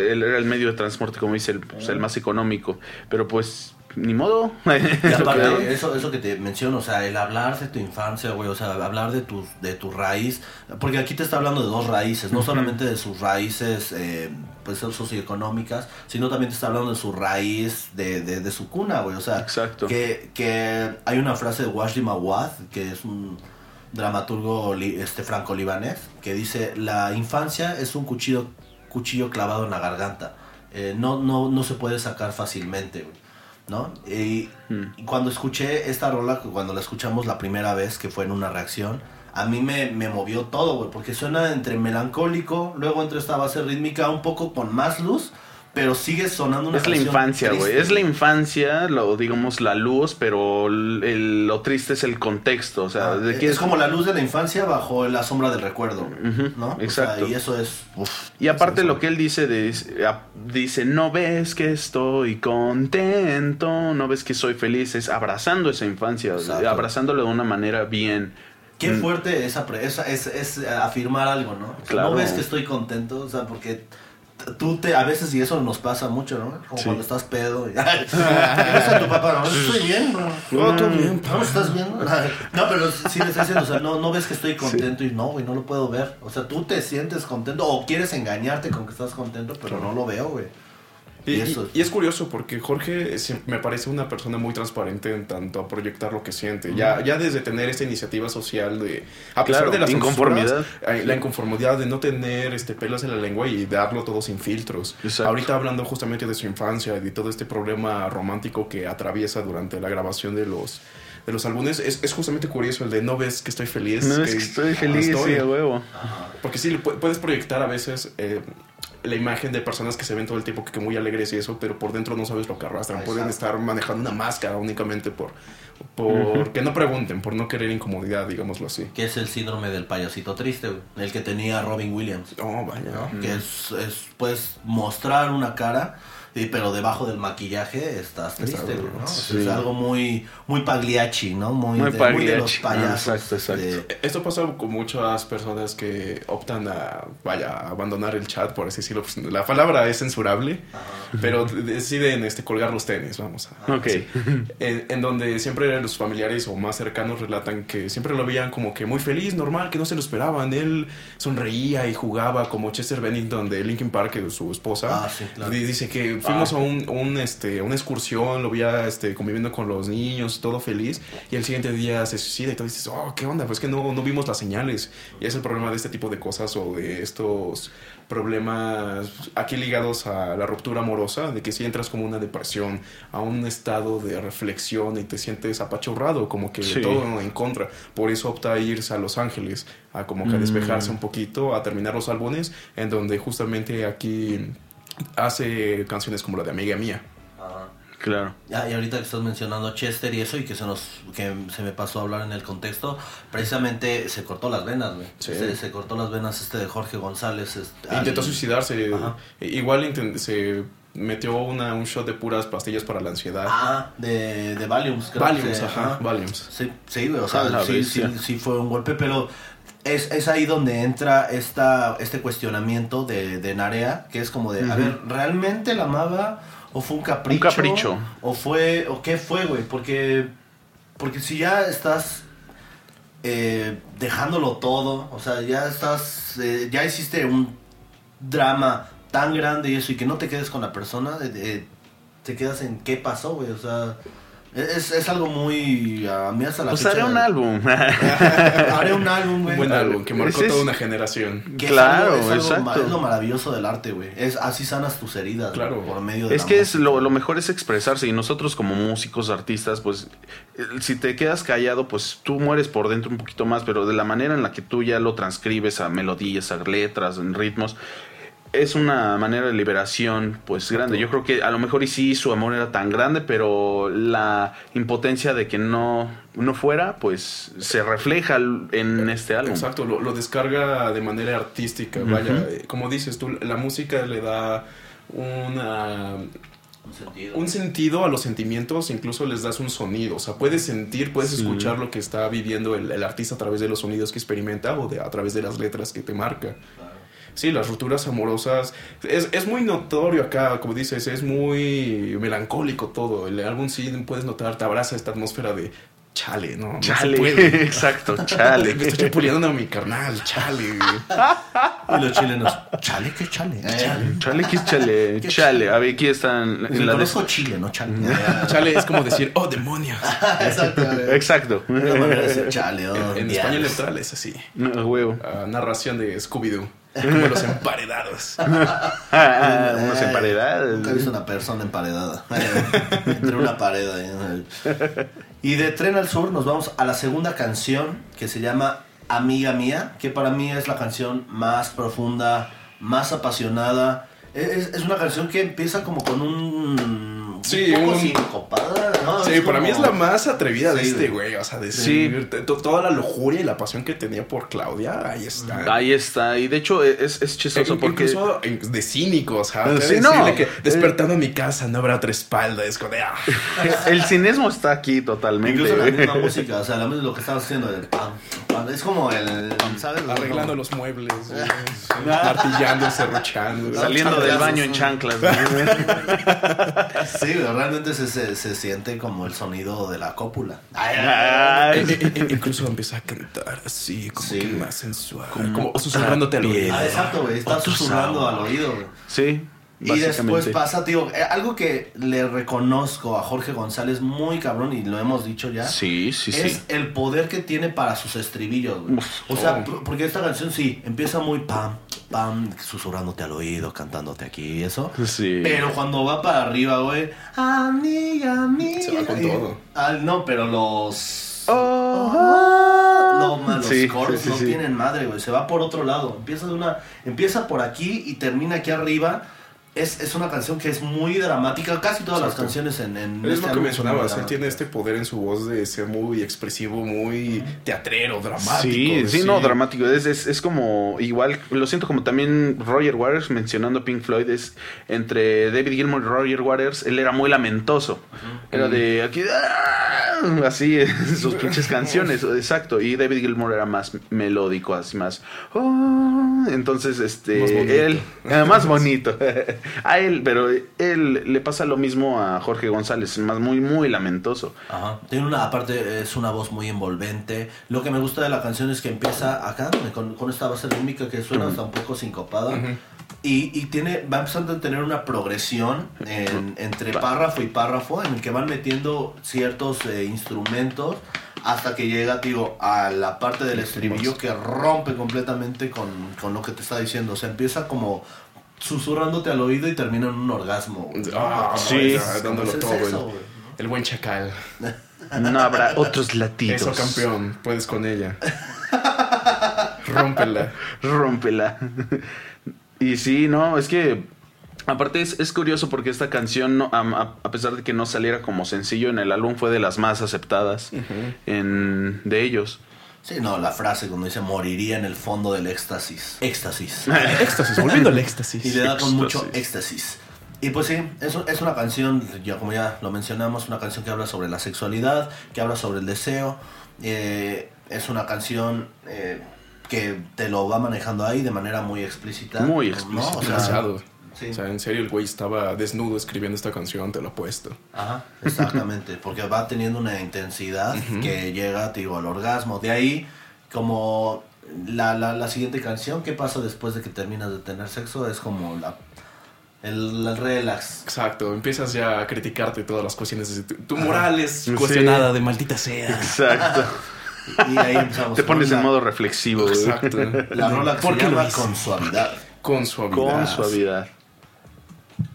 el- era el medio de transporte, como dice, el, pues, el más económico. Pero pues, ni modo. Y aparte, eso, eso que te menciono, o sea, el hablar de tu infancia, güey, o sea, hablar de tu, de tu raíz, porque aquí te está hablando de dos raíces, no solamente de sus raíces, eh, pues, socioeconómicas, sino también te está hablando de su raíz, de, de, de su cuna, güey, o sea, Exacto. que, que hay una frase de Washdi Mawad, que es un dramaturgo este, franco-libanés, que dice, la infancia es un cuchillo, cuchillo clavado en la garganta, Eh, no, no, no se puede sacar fácilmente, güey. ¿No? Y, y cuando escuché esta rola, cuando la escuchamos la primera vez, que fue en una reacción, a mí me, me movió todo, güey, porque suena entre melancólico, luego entre esta base rítmica un poco con más luz, pero sigue sonando una Es la infancia, güey. Es la infancia, lo digamos la luz, pero el- lo triste es el contexto. O sea, Ah, de es, es como la luz de la infancia bajo la sombra del recuerdo, ¿no? O sea, exacto. y eso es... uf. Y aparte lo que él dice, de, dice, no ves que estoy contento, no ves que soy feliz, es abrazando esa infancia, Exacto. abrazándolo de una manera bien. Qué Mm. fuerte esa- es, es afirmar algo, ¿no? O sea, Claro. No ves que estoy contento, o sea, porque tú te, a veces, y eso nos pasa mucho, ¿no? Como cuando estás pedo. Y, Ay, regresa tu papá, no, estoy bien, bro. No, todo bien, ¿No estás viendo? No, pero sí le estás diciendo, o sea, no, no ves que estoy contento y no, güey, no lo puedo ver. O sea, tú te sientes contento o quieres engañarte con que estás contento, pero no lo veo, güey. Y, Y y- eso- y es curioso porque Jorge me parece una persona muy transparente en tanto a proyectar lo que siente. Ya, ya desde tener esta iniciativa social de, a pesar Claro, de las inconformidad. censuras, eh, la inconformidad de no tener este pelos en la lengua y darlo todo sin filtros. Exacto. Ahorita hablando justamente de su infancia y de todo este problema romántico que atraviesa durante la grabación de los de los álbumes, es, es justamente curioso el de no ves que estoy feliz. No es que estoy feliz, estoy". sí, a huevo. Porque sí, pu- puedes proyectar a veces eh, la imagen de personas que se ven todo el tiempo que, que muy alegres y eso, pero por dentro no sabes lo que arrastran. Pueden estar manejando una máscara únicamente por, por que no pregunten, por no querer incomodidad, digámoslo así. Que es el síndrome del payasito triste. El que tenía Robin Williams. Oh, vaya. ¿no? Que es, es, puedes mostrar una cara, y- pero debajo del maquillaje estás triste, güey, ¿no? Sí. Es algo muy, muy pagliacci, ¿no? Muy, Muy de, muy de los payasos. Ah, exacto, exacto. de- Esto pasa con muchas personas que optan a, vaya, a abandonar el chat, por así decirlo. Pues, la palabra es censurable, pero deciden este, colgar los tenis, vamos a... Ok. en, en donde siempre los familiares o más cercanos relatan que siempre lo veían como que muy feliz, normal, que no se lo esperaban. Él sonreía y jugaba como Chester Bennington de Linkin Park, su esposa. Ah, sí, claro. Dice que fuimos a un, un, este, una excursión, lo veía este, conviviendo con los niños, todo feliz, y el siguiente día se suicida y tú dices, oh, ¿qué onda? Pues que no, no vimos las señales. Y es el problema de este tipo de cosas o de estos problemas aquí ligados a la ruptura amorosa, de que si entras como una depresión, a un estado de reflexión y te sientes apachurrado, como que Sí. todo en contra. Por eso opta a irse a Los Ángeles, a como que a despejarse un poquito, a terminar los álbumes, en donde justamente aquí hace canciones como la de Amiga Mía. Ajá. Claro. Ah, y ahorita que estás mencionando Chester y eso, y que se nos que se me pasó a hablar en el contexto, precisamente se cortó las venas, güey. Sí. Se, se cortó las venas este de Jorge González. este, Intentó al- suicidarse. Ajá. Igual se metió una, un shot de puras pastillas para la ansiedad. Ah, de, de Valiums, creo. Valiums, que- ajá, Valiums. Sí, sí, güey, o sea, la sí, sí, sí fue un golpe, pero es, es ahí donde entra esta, este cuestionamiento de, de Narea, que es como de, a ver, ¿realmente la amaba o fue un capricho? capricho. ¿O fue, o qué fue, güey? Porque, porque si ya estás eh, dejándolo todo, o sea, ya estás, eh, ya hiciste un drama tan grande y eso, y que no te quedes con la persona, eh, te quedas en qué pasó, güey, o sea... Es, es algo muy. A mí hasta la Pues haré un álbum. Haré un álbum, güey. Un buen álbum que marcó es- toda una generación. Que es Claro, algo- es exacto. Es lo maravilloso del arte, güey. Es así sanas tus heridas. Claro. Por medio de Es la que es lo, lo mejor es expresarse y nosotros como músicos, artistas, pues eh, si te quedas callado, pues tú mueres por dentro un poquito más, pero de la manera en la que tú ya lo transcribes a melodías, a letras, en ritmos, es una manera de liberación pues grande. Yo creo que a lo mejor y sí su amor era tan grande, pero la impotencia de que no, no fuera, pues se refleja en este álbum. Exacto, lo, lo descarga de manera artística. Vaya, eh, como dices tú, la música le da una Un sentido. un sentido a los sentimientos, incluso les das un sonido. O sea, puedes sentir, puedes Sí. escuchar lo que está viviendo el, el artista a través de los sonidos que experimenta o de, a través de las letras que te marca. Sí, las rupturas amorosas. Es, es muy notorio acá, como dices, es muy melancólico todo. El álbum sí puedes notar, te abraza esta atmósfera de chale, ¿no? No se Chale, puede. exacto, Me chale. estoy chapuleando a mi carnal, chale. Y los chilenos. Chale, ¿qué chale? Chale. Chale, ¿qué es chale? Qué Chale, a ver, aquí están Me en la conozco Chile, no chale. Chale es como decir, oh, demonios. Exacto. Exacto. Es la manera de decir chale. oh, En diablos. español neutral es así. No, huevo. Ah, narración de Scooby-Doo. Como los emparedados. Ah, ah, unos emparedados. Nunca he visto una persona emparedada. Entre una pared. ahí. Y de Tren al Sur nos vamos a la segunda canción que se llama Amiga Mía, que para mí es la canción más profunda, más apasionada. Es, es una canción que empieza como con un. Sí, un poco un- sincopada, ¿no? Sí, para mí es la más atrevida de Sí, este güey. O sea, Sí. decir t- t- toda la lujuria y la pasión que tenía por Claudia, ahí está. Ahí está. Y de hecho es, es chistoso Eh, porque... Incluso de cínico, o sea, Eh, acá sí, no. que despertando en mi casa no habrá otra espalda, es como de, ah. El cinismo está aquí totalmente. Incluso la misma música, o sea, la misma- lo que estaba haciendo, el pam, pam, Es como el. ¿Sabes? Arreglando los muebles, martillando, serruchando. Saliendo del baño en chanclas. Sí, realmente se, se, se siente como el sonido de la cópula. Ay, eh, eh, incluso empieza a cantar así, como Sí. que más sensual. Como, susurrándote al oído. Ah, exacto, güey. Está susurrando sabor. al oído, güey. Sí, Y después pasa, tío, eh, algo que le reconozco a Jorge González muy cabrón, y lo hemos dicho ya. Sí, sí, es sí. el poder que tiene para sus estribillos, güey. O sea, oh. porque esta canción sí, empieza muy pam, pam, susurrándote al oído, cantándote aquí y eso. Sí. Pero cuando va para arriba, güey, amiga, amiga. Se va con todo. Ah, no, pero los... Oh. No, man, los Sí, no tienen madre, güey. Se va por otro lado. Empieza de una. Empieza por aquí y termina aquí arriba. Es, es una canción que es muy dramática. Casi todas las canciones en, en Es este lo que álbum mencionabas, él tiene este poder en su voz de ser muy expresivo, muy teatrero, dramático. Sí, sí, no, dramático. Es, es, es como, igual, lo siento como también Roger Waters, mencionando a Pink Floyd, es entre David Gilmour y Roger Waters, él era muy lamentoso. Era de aquí, ¡ah! así, en sus pinches canciones, exacto. Y David Gilmour era más melódico, así más, "Oh", entonces, este, Más bonito. él, ah, más bonito. a él, pero él le pasa lo mismo a Jorge González, más muy, muy lamentoso. Ajá. Tiene una, aparte, es una voz muy envolvente. Lo que me gusta de la canción es que empieza acá, con, con esta base rítmica que suena hasta un poco sincopada. Y, y tiene, va empezando a tener una progresión en- entre párrafo y párrafo en el que van metiendo ciertos eh, instrumentos hasta que llega, tío, a la parte del estribillo que rompe completamente con, con lo que te está diciendo. O sea, empieza como susurrándote al oído y termina en un orgasmo. güey. Ah, Sí. dándolo Ese es todo. eso, el- güey. el, buen chacal. No habrá otros latidos. Eso, campeón. Puedes con ella. Rómpela. Rómpela. y sí, no, es que aparte es, es curioso porque esta canción, no- a, pesar de que no saliera como sencillo en el álbum, fue de las más aceptadas en, de ellos. Sí, no, la frase cuando dice moriría en el fondo del éxtasis. Éxtasis. éxtasis, volviendo al éxtasis. y le da con mucho Éxtasis. Y pues sí, es, es una canción, ya como ya lo mencionamos, una canción que habla sobre la sexualidad, que habla sobre el deseo. eh, es una canción eh, que te lo va manejando ahí de manera muy explícita. Muy ¿no? explícita. O sea, Demasiado. Sí. O sea, en serio, el güey estaba desnudo escribiendo esta canción, te lo apuesto. Ajá, exactamente, porque va teniendo una intensidad que llega, te digo, al orgasmo. De ahí, como la, la, la siguiente canción, ¿qué pasa después de que terminas de tener sexo? Es como la, el, el relax. Exacto, empiezas ya a criticarte todas las cuestiones. de Tu, tu moral es Sí. cuestionada de maldita sea. Exacto. Y ahí empezamos. Te pones en la- modo reflexivo. güey. Exacto. La rola. Con Suavidad. Con suavidad. Con suavidad.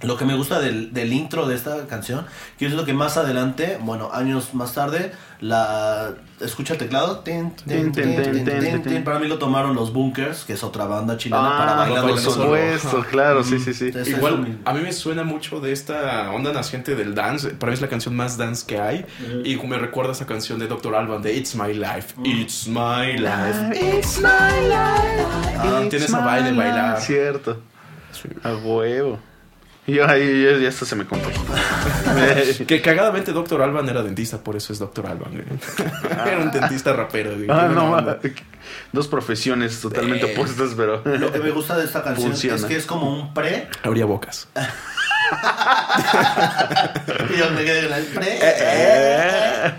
Lo que me gusta del, del intro de esta canción, que es lo que más adelante, bueno, años más tarde, la escucha el teclado. tin, tin, tin. Para mí lo tomaron los Bunkers, que es otra banda chilena para Ah, bailar por bailar solo. supuesto, claro, sí, sí, sí. Entonces, eso Igual, a mí me suena mucho de esta onda naciente del dance. Para mí es la canción más dance que hay. Y me recuerda esa canción de Dr. Alban de It's My Life. It's My Life. It's my life. Ah, tiene esa baile, bailar. Cierto. Sí. A huevo. Y yo ahí ya, ya hasta se me contó. Que cagadamente Dr. Alban era dentista, por eso es Dr. Alban. güey. era un dentista rapero. güey. Ah, no, onda. dos profesiones totalmente Eh. opuestas, pero. Lo que me gusta de esta canción Funciona. es que es como un pre. Abría bocas. Y yo me quedé en el pre. Eh.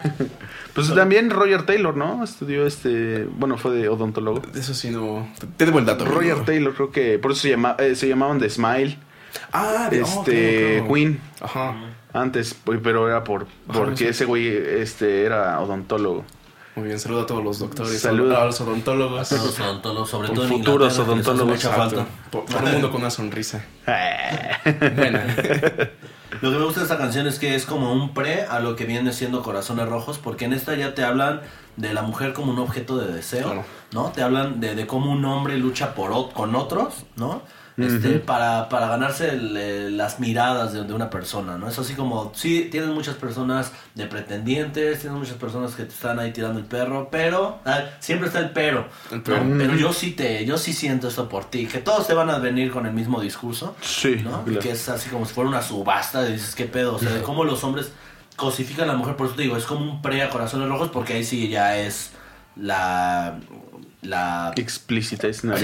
Pues también Roger Taylor, ¿no? Estudió este. Bueno, fue de odontólogo. Eso sí, no. Te debo el dato. Roger. Taylor, creo que. Por eso se, llama, eh, se llamaban The Smile. Ah, de- oh, Este. Queen. Ajá. Antes, pues, pero era por. Ajá, Porque sí. ese güey este, era odontólogo. Muy bien, saludo a todos los doctores, Salud. a los odontólogos. A los odontólogos, sobre todo en futuros hace odontólogos. mucha falta. Por, por un mundo con una sonrisa. Buena. Lo que me gusta de esta canción es que es como un pre a lo que viene siendo Corazones Rojos, porque en esta ya te hablan de la mujer como un objeto de deseo, Claro. ¿no? Te hablan de, de cómo un hombre lucha por con otros, ¿no? Este, para, para ganarse el, las miradas de, de una persona, ¿no? Es así como, sí, tienes muchas personas de pretendientes, tienes muchas personas que te están ahí tirando el perro, pero, ah, siempre está el pero, El pero. ¿no? Pero yo sí te, yo sí siento esto por ti, que todos te van a venir con el mismo discurso, Sí, ¿no? claro. Que es así como si fuera una subasta, y dices, ¿qué pedo? O sea, de cómo los hombres cosifican a la mujer, por eso te digo, es como un pre a corazones rojos, porque ahí sí ya es la la explícita es claro.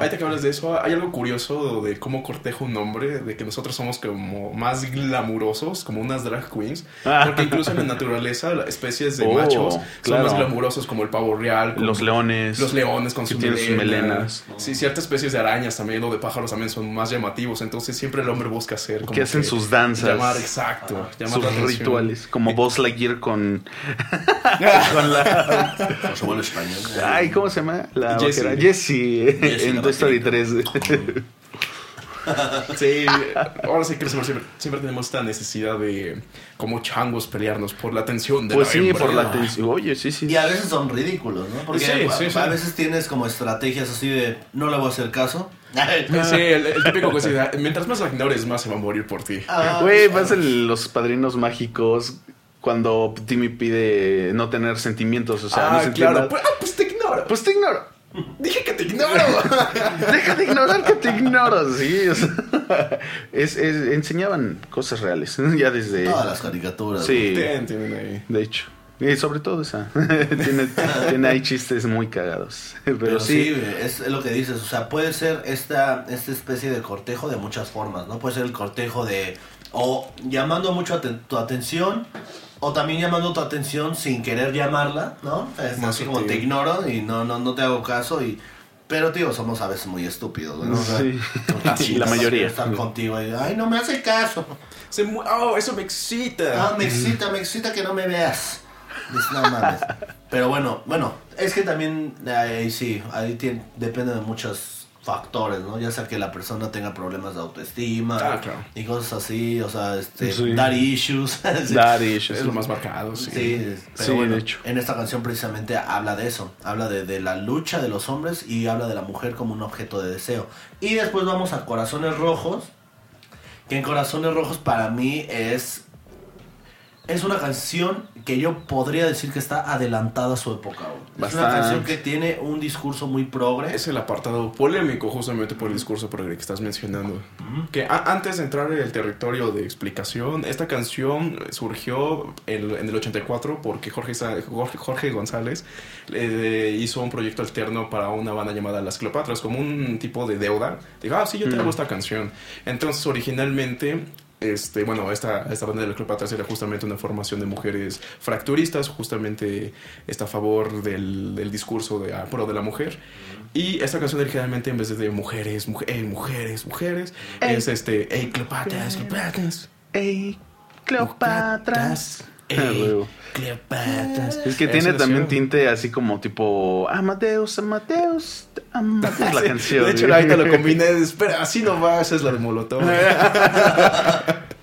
Ahorita que hablas de eso, hay algo curioso de cómo corteja un hombre, de que nosotros somos como más glamurosos, como unas drag queens, porque incluso en la naturaleza, especies de Oh, machos son claro. más glamurosos, como el pavo real, como Los leones. los leones con que sus sus melenas. Sí, ciertas especies de arañas también o de pájaros también son más llamativos, entonces siempre el hombre busca hacer como Que hacen sus danzas. Llamar, exacto, llamar sus rituales. Como Buzz Lightyear con. con la. Por su buen español. Ay, ¿cómo se llama? La Jessie. vaquera. Jessie. Jessie, en la Toy Story vaquerita. 3. Sí, ahora sí que siempre, siempre tenemos esta necesidad de, como changos, pelearnos por la atención de Pues la sí, hembra. por la atención. Oye, sí, sí. Y a veces son ridículos, ¿no? Porque Sí, a, sí, sí. a veces tienes como estrategias así de no le voy a hacer caso. Sí, el, el típico cosa mientras más ignores, más se va a morir por ti. Ah, Güey, vas en los padrinos mágicos cuando Timmy pide no tener sentimientos. O sea, no ah, sentir claro. nada. Pues, ah, pues te ignoro. Pues te ignoro. Dije que te ignoro. Deja de ignorar que te ignoro, sí. o sea, es, es- enseñaban cosas reales, ya desde... Todas las caricaturas. Sí, Tienen, tienen ahí. de hecho. Y sobre todo esa. tiene, tiene ahí chistes muy cagados. Pero, Pero sí, es, es lo que dices. O sea, puede ser esta, esta especie de cortejo de muchas formas, ¿no? Puede ser el cortejo de. O llamando mucho aten- tu atención. O también llamando tu atención sin querer llamarla, ¿no? Es Más así como te ignoro y no, no, no te hago caso y. Pero, tío, somos a veces muy estúpidos, ¿no? O sea, Sí. Sí, la mayoría. Estar contigo y, ay, no me hace caso. Se mu- oh, eso me excita. Ah, me excita, me excita que no me veas. No mames. Pero bueno, bueno, es que también ahí sí, ahí tiene- depende de muchos factores, ¿no? Ya sea que la persona tenga problemas de autoestima Ah, claro. y cosas así, o sea, este, Sí. dar issues. Sí. Daddy issues. Es lo más marcado, sí. Sí, pero Sí, bueno, de hecho. en esta canción precisamente habla de eso, habla de, de la lucha de los hombres y habla de la mujer como un objeto de deseo. Y después vamos a Corazones Rojos, que en Corazones Rojos para mí es es una canción que yo podría decir que está adelantada a su época. güey. Es una canción que tiene un discurso muy progre. Es el apartado polémico justamente por el discurso progre que estás mencionando. Que antes de entrar en el territorio de explicación, esta canción surgió en, en el 84 porque Jorge, Sa- Jorge, Jorge González eh, hizo un proyecto alterno para una banda llamada Las Cleopatras, como un tipo de deuda. Dijo, ah, sí, yo te hago esta canción. Entonces, originalmente este, bueno, esta, esta banda de Cleopatras era justamente una formación de mujeres fracturistas, justamente está a favor del, del discurso de, a pro de la mujer. Y esta canción originalmente en vez de mujeres, mujer, ey, mujeres, mujeres, Ey. es este, hey, Cleopatras, Cleopatras. ¡Ey, Cleopatras! Ah, Ey, huevo. Cleopatras. Es que tiene también tinte así como tipo Amadeus, Amadeus, Amadeus la Sí, canción. De hecho, ahorita lo combiné. Espera, así no va, esa es la de Molotov.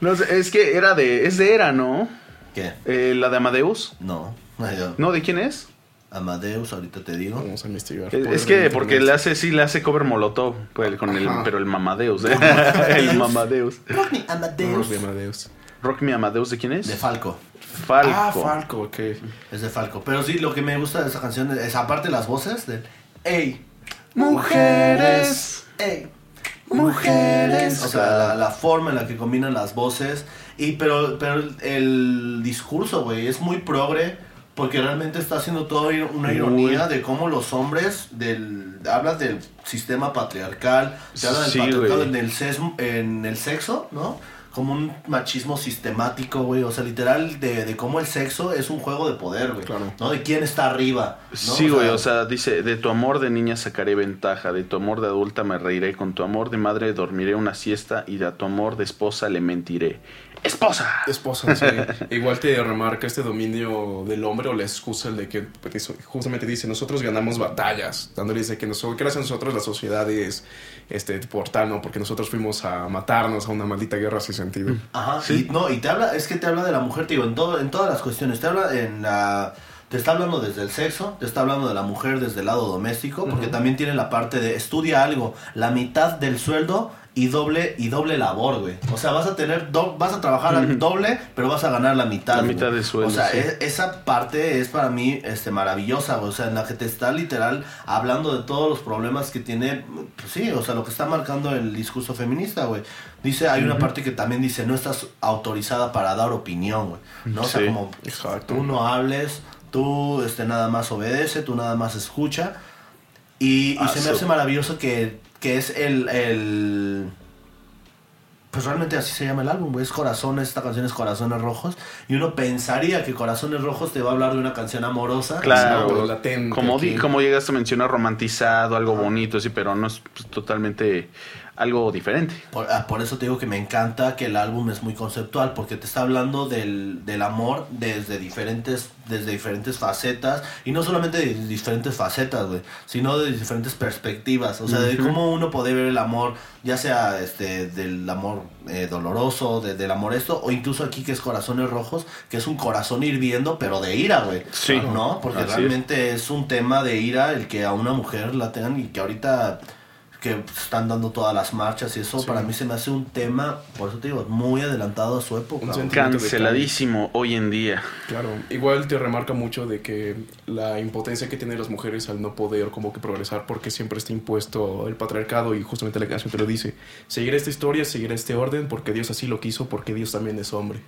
No sé, es que era de. Es de Era, ¿no? ¿Qué? Eh, la de Amadeus. No. Yo- ¿No? ¿De quién es? Ahorita ahorita te digo. Vamos a investigar. Es, que internet. porque le hace, sí, le hace cover Molotov, pues, con el, pero el Mamadeus, ¿eh? el Mamadeus. Rock me Amadeus. de Amadeus. Rock Me Amadeus, ¿de quién es? De Falco. Falco. Ah, Falco, ok. Es de Falco. Pero sí, lo que me gusta de esa canción es, aparte las voces del Ey, Mujeres. ey, Mujeres. O sea, la, la forma en la que combinan las voces. Y pero, pero el, discurso, güey, es muy progre. Porque realmente está haciendo toda una ironía de cómo los hombres del hablas del sistema patriarcal, te habla del Sí, patriarcado en el, ses- en el sexo, ¿no? Como un machismo sistemático, güey. O sea, literal, de, de cómo el sexo es un juego de poder, güey. Claro. ¿No? De quién está arriba. ¿no? Sí, güey, o sea, dice, de tu amor de niña sacaré ventaja, de tu amor de adulta me reiré, con tu amor de madre dormiré una siesta y de tu amor de esposa le mentiré. ¡Esposa! Esposa, sí. Igual te remarca este dominio del hombre o la excusa el de que eso- justamente dice, nosotros ganamos batallas, dándole dice que nosotros, gracias a nosotros la sociedad es este, portal, ¿no? Porque nosotros fuimos a matarnos a una maldita guerra sin sentido. Ajá, Sí. y, no, y te habla, es que te habla de la mujer, te digo, en, todo, en todas las cuestiones. Te habla en la. Te está hablando desde el sexo, te está hablando de la mujer desde el lado doméstico, porque también tiene la parte de estudia algo, la mitad del sueldo y doble y doble labor, güey. O sea, vas a tener do- vas a trabajar al doble, pero vas a ganar la mitad. La güey. mitad del sueldo, O sea, sí. es- esa parte es para mí este maravillosa, güey. O sea, en la que te está literal hablando de todos los problemas que tiene, pues sí, o sea, lo que está marcando el discurso feminista, güey. Dice, hay una parte que también dice, no estás autorizada para dar opinión, güey. ¿No? O sea, Sí, como exacto. tú no hables, tú este, nada más obedece, tú nada más escucha. Y, y Ah, se me so- hace maravilloso que, que es el, el... Pues realmente así se llama el álbum, güey. Es Corazones, esta canción es Corazones Rojos. Y uno pensaría que Corazones Rojos te va a hablar de una canción amorosa. Claro, güey. latente como, di- como llegaste a mencionar, romantizado, algo bonito, sí, pero no es pues, totalmente algo diferente. Por, ah, por eso te digo que me encanta que el álbum es muy conceptual, porque te está hablando del, del amor desde diferentes, desde diferentes facetas, y no solamente de diferentes facetas, güey, sino de diferentes perspectivas, o sea, de cómo uno puede ver el amor, ya sea este del amor eh, doloroso, de- del amor esto, o incluso aquí que es Corazones Rojos, que es un corazón hirviendo, pero de ira, güey. Sí. ¿No? Porque Así es. realmente es un tema de ira el que a una mujer la tengan y que ahorita que están dando todas las marchas y eso Sí. para mí se me hace un tema, por eso te digo, muy adelantado a su época. Un Canceladísimo hoy en día. Claro, igual te remarca mucho de que la impotencia que tienen las mujeres al no poder como que progresar porque siempre está impuesto el patriarcado y justamente la canción te lo dice. Seguir esta historia, seguir este orden porque Dios así lo quiso, porque Dios también es hombre.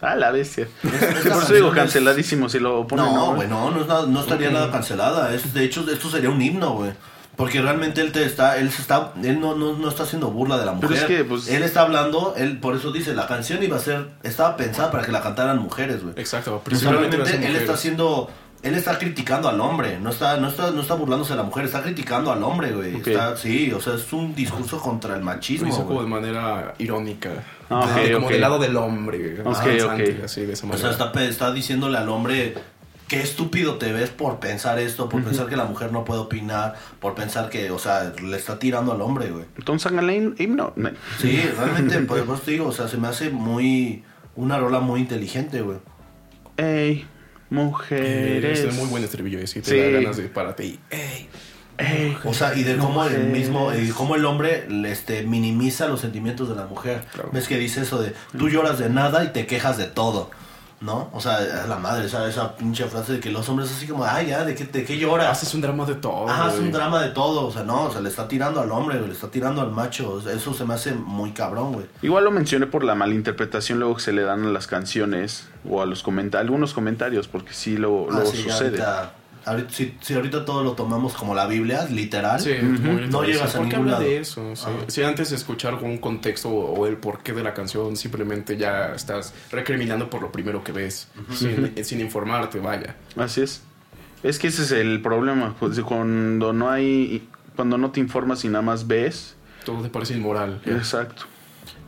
A la bestia. Sí, por eso digo es- canceladísimo si lo ponen. No, güey, no, no, es nada- no estaría nada cancelada. Es, de hecho, esto sería un himno, güey. Porque realmente él te está, él se está, él no, no, no está haciendo burla de la mujer. Pero es que, pues- él está hablando, él por eso dice, la canción iba a ser, estaba pensada para que la cantaran mujeres, güey. Exacto, O sea, principalmente él está haciendo, él está criticando al hombre, no está, no está, no está burlándose de la mujer, está criticando al hombre, güey. Está, sí, o sea, es un discurso contra el Lo machismo. hizo como de manera irónica. Ah, como del lado del hombre. Así, de esa O manera. sea, está, pe- está diciéndole al hombre qué estúpido te ves por pensar esto, por pensar que la mujer no puede opinar, por pensar que, o sea, le está tirando al hombre, güey. Entonces háganle himno. No. Sí, realmente, por eso te digo, o sea, se me hace muy, una rola muy inteligente, güey. Ey, mujeres. Es muy buen estribillo ese, te Sí. da ganas de pararte y ¡ey! Ey, O sea, y de cómo el mismo, y cómo el hombre este, minimiza los sentimientos de la mujer. Claro. Ves que dice eso de, tú lloras de nada y te quejas de todo, ¿no? O sea, es la madre, esa, esa pinche frase de que los hombres así como, ay, ya, ¿de qué, de qué lloras? Haces un drama de todo. Ajá, es un drama de todo, o sea, no, o sea, le está tirando al hombre, le está tirando al macho, eso se me hace muy cabrón, güey. Igual lo mencioné por la malinterpretación luego que se le dan a las canciones o a los comentarios, algunos comentarios, porque sí lo, Ah, luego sí, sucede. ahorita, ahorita- si, si ahorita todo lo tomamos como la Biblia, literal, Sí, no llegas a ¿Por qué ningún habla lado. de eso? Sí. Ajá. Si antes de escuchar un contexto o el porqué de la canción, simplemente ya estás recriminando por lo primero que ves, sin, sin informarte, vaya. Así es. Es que ese es el problema, pues cuando no hay, cuando no te informas y nada más ves. Todo te parece inmoral. Exacto.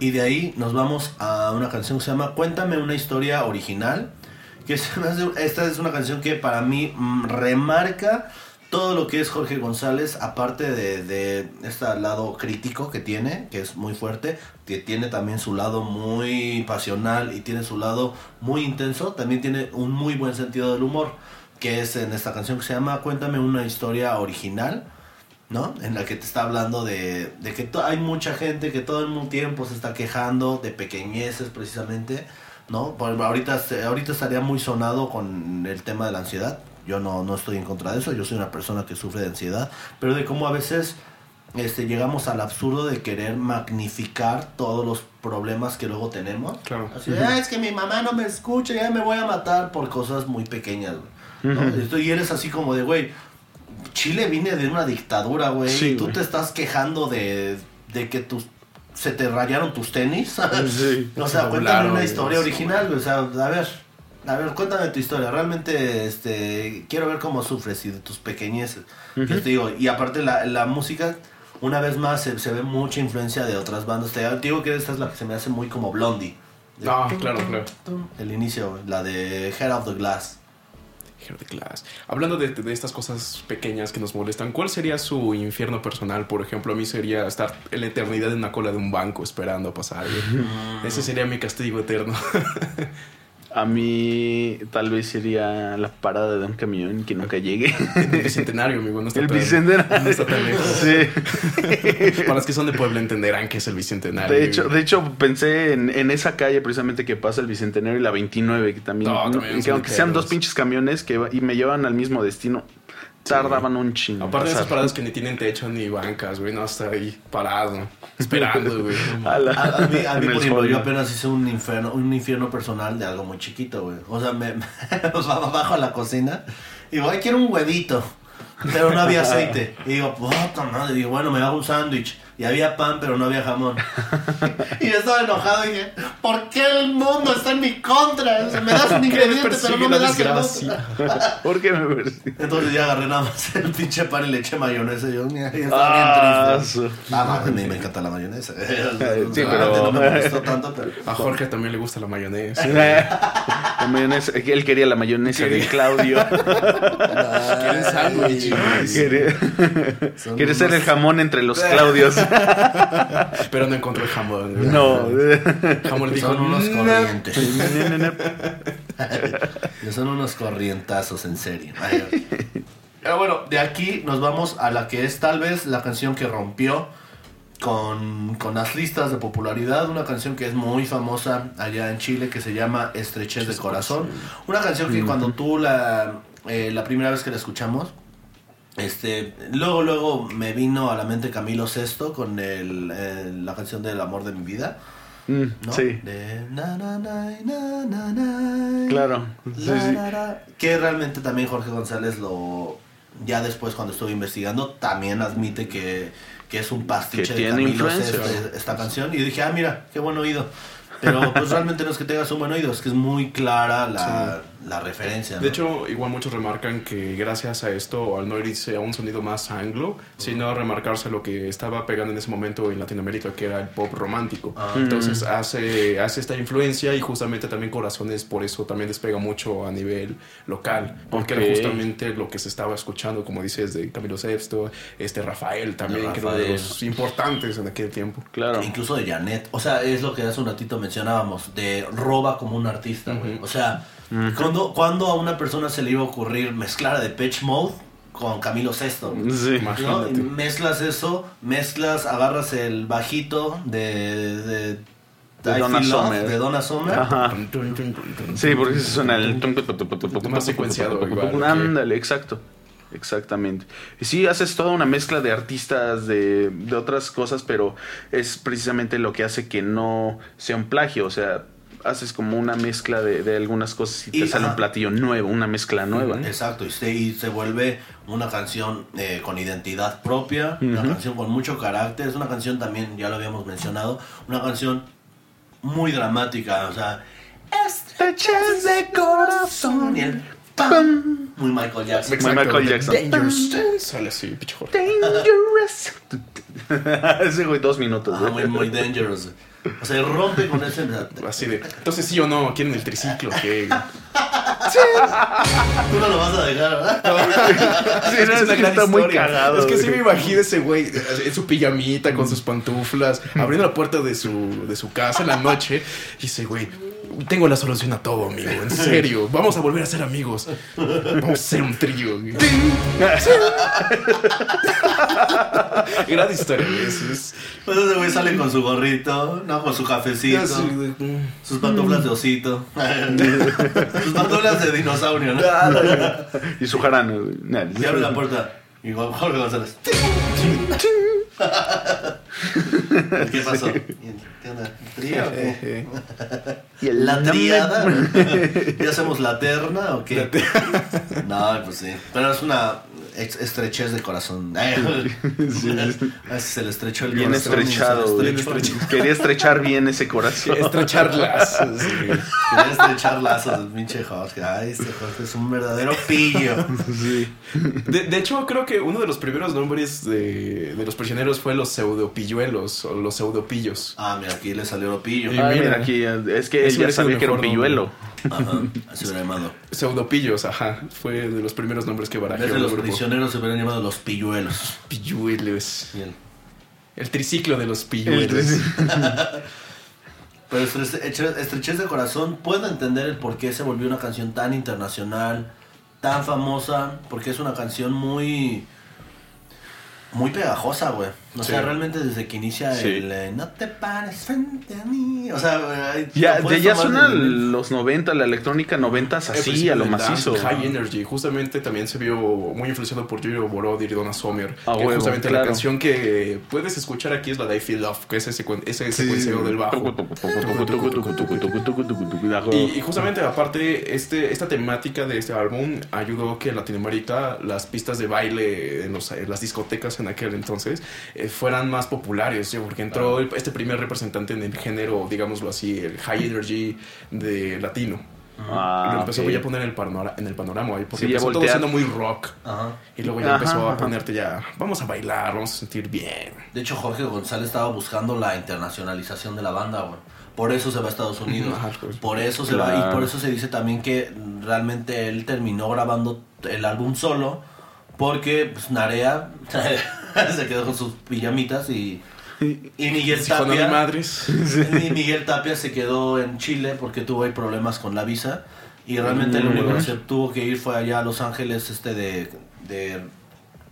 Y de ahí nos vamos a una canción que se llama Cuéntame una historia original. Que se me hace- esta es una canción que para mí mm, remarca todo lo que es Jorge González, aparte de, de este lado crítico que tiene, que es muy fuerte, que tiene también su lado muy pasional y tiene su lado muy intenso, también tiene un muy buen sentido del humor, que es en esta canción que se llama Cuéntame una historia original. ¿no? En la que te está hablando de, de que hay mucha gente que todo el tiempo se está quejando de pequeñeces precisamente, ¿no? Por, ahorita, ahorita estaría muy sonado con el tema de la ansiedad. Yo no, no estoy en contra de eso, yo soy una persona que sufre de ansiedad, pero de cómo a veces este, llegamos al absurdo de querer magnificar todos los problemas que luego tenemos. Claro. Así de, "Ah, es que mi mamá no me escucha, ya me voy a matar por cosas muy pequeñas. güey", ¿no? Y eres así como de, güey, Chile viene de una dictadura, güey. Sí, y tú te estás quejando de, de que tus, se te rayaron tus tenis. Sí. o sea, Se cuéntame una historia original. O sea, a ver, a ver, cuéntame tu historia. Realmente, este, quiero ver cómo sufres y de tus pequeñeces. Que te digo, y aparte la, la música, una vez más, se, se ve mucha influencia de otras bandas. Te digo que esta es la que se me hace muy como Blondie. Ah, claro, claro. El inicio, la de Head of the Glass. Hair de Glass. Hablando de, de estas cosas pequeñas que nos molestan, ¿cuál sería su infierno personal? Por ejemplo, a mí sería estar en la eternidad en una cola de un banco esperando a pasar. Ese sería mi castigo eterno. A mí tal vez sería la parada de un camión que nunca llegue. El bicentenario, amigo. No está El tan- bicentenario. No está tan lejos. Sí. Para los que son de Puebla entenderán que es el bicentenario. De hecho, de hecho pensé en, en esa calle precisamente que pasa el Bicentenario y la 29, que también, No, también que aunque sean dos pinches camiones que y me llevan al mismo destino, Tardaban un chingo. Aparte de esas paradas que ni tienen techo ni bancas, güey, no, hasta ahí parado, esperando, güey. A la- A, a mí, a mí, por ejemplo, yo apenas hice un infierno, un infierno personal de algo muy chiquito, güey. O sea, me, o sea, bajo a la cocina y ay, quiero un huevito. Pero no había aceite. Y digo, puta madre. Digo, bueno, me hago un sándwich. Y había pan, pero no había jamón. Y yo estaba enojado y dije, ¿por qué el mundo está en mi contra? O sea, me das un ingrediente, pero no me das el otro. ¿Por qué me persigue? Entonces ya agarré nada más el pinche pan y le eché mayonesa. Y yo, mira, ya Ah, estaba bien triste. su- Ah, a mí me encanta la mayonesa. Sí, pero- No me molestó tanto, pero... A Jorge también le gusta la mayonesa. La mayonesa, él quería la mayonesa de Claudio. Quieren sándwich. Quería, Son quiere ser el jamón entre los Claudios. Pero no encontró el jamón. No. Jamón dijo, Son unos "No". corrientes. Son unos corrientazos, en serio. Ay, Pero bueno, de aquí nos vamos a la que es tal vez la canción que rompió con, con las listas de popularidad. Una canción que es muy famosa allá en Chile que se llama Estrechez de Corazón. Una canción que cuando tú la, eh, la primera vez que la escuchamos, este, luego, luego me vino a la mente Camilo Sesto con el, eh, la canción del amor de mi vida. Mm, ¿no? Sí, De na, na, na, na, na, na, claro. Sí, la, sí. la, la. Que realmente también Jorge González lo. Ya después, cuando estuve investigando, también admite que, que es un pastiche Que de Camilo. Sesto, esta canción. Y yo dije, ah, mira, qué buen oído. Pero pues realmente no es que tengas un buen oído, es que es muy clara la, la referencia. De ¿no? hecho, igual muchos remarcan que gracias a esto, al no irse a un sonido más anglo, sino a remarcarse lo que estaba pegando en ese momento en Latinoamérica, que era el pop romántico. Ah. Entonces hace, hace esta influencia y justamente también Corazones por eso también despega mucho a nivel local, porque Ok. era justamente lo que se estaba escuchando, como dices, de Camilo Sexto, este Rafael también, que era uno de Rafael. los importantes en aquel tiempo. Claro. Incluso de Janet. O sea, es lo que hace un ratito mencionábamos, de roba como un artista, güey. O sea, cuando, cuando a una persona se le iba a ocurrir mezclar a Depeche Mode con Camilo Sesto? Sí. ¿no? Mezclas eso, mezclas, agarras el bajito de... de, De Donna Summer. De Donna Summer. Ajá. Sí, porque se suena el... Más secuenciado, Ándale, exacto. Exactamente. Y sí, haces toda una mezcla de artistas, de, de otras cosas, pero es precisamente lo que hace que no sea un plagio. O sea, haces como una mezcla de, de algunas cosas y te Y, sale ajá. un platillo nuevo, una mezcla nueva. Exacto, y se, y se vuelve una canción eh, con identidad propia, una canción con mucho carácter, es una canción también, ya lo habíamos mencionado, una canción muy dramática, o sea, estrechez de corazón y el pam, muy Michael Jackson. Muy Michael Jackson. Dangerous. Sale así, pinche. Dangerous. Ese güey, dos minutos. Güey. muy, muy dangerous. O sea, rompe con ese... Así de, entonces sí o no, quieren el triciclo, que Tú no lo vas a dejar, ¿verdad? Sí, no, es que está muy cagado. Es que sí me imagino ese güey en su pijamita con sus pantuflas, abriendo la puerta de su, de su casa en la noche. Y ese güey, tengo la solución a todo, amigo. En serio, vamos a volver a ser amigos. Vamos a ser un trío. Gran historia. Es- Pues ese güey sale con su gorrito, no, con su cafecito. mm. Sus pantuflas de osito. Sus pantuflas de dinosaurio, ¿no? Y su güey. Nah, Y abre la puerta. Y Jorge González. ¿Qué pasó? ¿Qué onda? ¿Trío o qué? Y el ¿La triada? ¿Ya hacemos la terna o qué? No, pues sí. Pero es una estrechez de corazón. Ay, se le estrechó el Bien corazón estrechado. güey. estrechó. Quería estrechar bien ese corazón. Estrechar lazos. güey. Quería estrechar lazos pinche Jorge. Ay, este Jorge es un verdadero pillo. Sí. De, de hecho, creo que uno de los primeros nombres de, de los prisioneros fue los pseudopilluelos o los pseudopillos. Ah, mira, aquí le salió pillo. Y Ay, mira. mira, aquí es que él ya sabía que era un pilluelo. Ajá, así hubiera llamado. Pseudopillos, ajá. Fue de los primeros nombres que de los grupo. Prisioneros se hubieran llamado los pilluelos. Pilluelos. Bien. El triciclo de los pilluelos. Pero Estre- Estre- Estrechez de Corazón, puedo entender el por qué se volvió una canción tan internacional, tan famosa, porque es una canción muy. muy pegajosa, güey. O Sí. sea, realmente desde que inicia Sí. el eh, No te pares frente a mí. O sea, Ya, lo ya, suena desde- los 90, la electrónica 90 El así, principio a lo macizo. High Energy. Justamente también se vio muy influenciado por Julio Borodir y Donna Summer. Ah, que huevo, justamente claro. la canción que puedes escuchar aquí es la de I Feel Love, que es ese, secuen- ese secuenciado del bajo. Y, y justamente aparte, este, esta temática de este álbum ayudó que en Latinoamérica las pistas de baile en, los- en las discotecas en aquel entonces eh, fueran más populares, ¿sí? porque entró el- este primer representante en el género, digámoslo así, el high energy de latino. Ah, lo empezó a poner en el, panorama, en el panorama, ahí, porque Sí, ya empezó todo siendo muy rock. Ajá. Y luego ya Ajá, empezó a ajá. ponerte ya, vamos a bailar, vamos a sentir bien. De hecho, Jorge González estaba buscando la internacionalización de la banda, güey. Por eso se va a Estados Unidos. Ajá, pues. Por eso se va. Y por eso se dice también que realmente él terminó grabando el álbum solo. Porque pues, Narea se quedó con sus pijamitas y, y Miguel Si con mi Tapia. madres. Y Miguel Tapia se quedó en Chile porque tuvo ahí problemas con la visa. Y realmente lo único que se tuvo que ir fue allá a Los Ángeles este de, de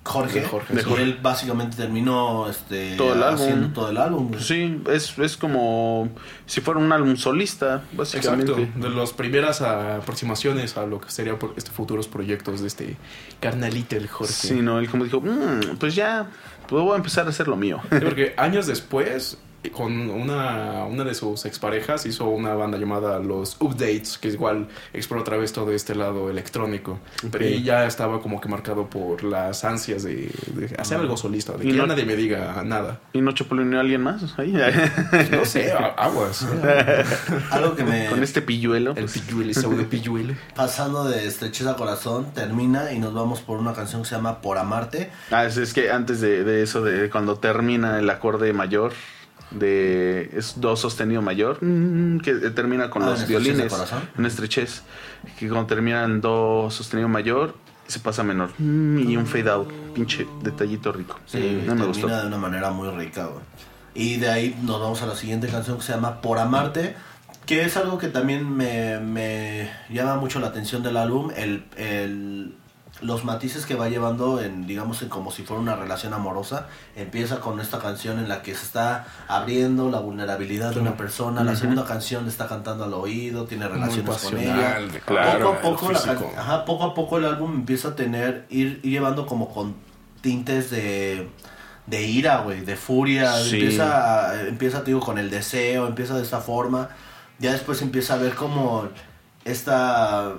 Jorge. De Jorge, y sí. él básicamente terminó este, Todo el álbum. haciendo todo el álbum. güey. Sí, es, es como si fuera un álbum solista, básicamente. Exacto, de las primeras aproximaciones a lo que serían por- este, futuros proyectos de este carnalito el Jorge. Sí, no, él como dijo, "Mm, pues ya, pues voy a empezar a hacer lo mío. Sí, porque años después, con una, una de sus exparejas, hizo una banda llamada Los Updates, que igual explora otra vez todo este lado electrónico. Pero ahí ya estaba como que marcado por las ansias de, de hacer algo solista, de Y que no- nadie me diga nada. ¿Y no chapulineó a alguien más? Ahí, No sé, aguas. Algo que me... Con este pilluelo. El pues, pilluele, pseudo pilluele. Pasando de Estrechez a Corazón, termina y nos vamos por una canción que se llama Por Amarte. Ah, es, es que antes de, de eso, de cuando termina el acorde mayor, de es do sostenido mayor, mm, que termina con Ah, los ¿en estrechez de violines, en estrechez, que cuando termina en do sostenido mayor, se pasa menor, mm, y un fade out, pinche detallito rico. Sí, no me termina gustó. de una manera muy rica, güey. Y de ahí nos vamos a la siguiente canción que se llama Por Amarte, que es algo que también me, me llama mucho la atención del álbum, el, el- los matices que va llevando en, digamos, en como si fuera una relación amorosa. Empieza con esta canción en la que se está abriendo la vulnerabilidad de una persona, la segunda canción le está cantando al oído, tiene relaciones con ella. Claro, poco a poco la ajá, poco a poco el álbum empieza a tener ir, ir llevando como con tintes de de ira, güey, de furia, Sí. empieza empieza digo con el deseo, empieza de esta forma. Ya después empieza a ver como esta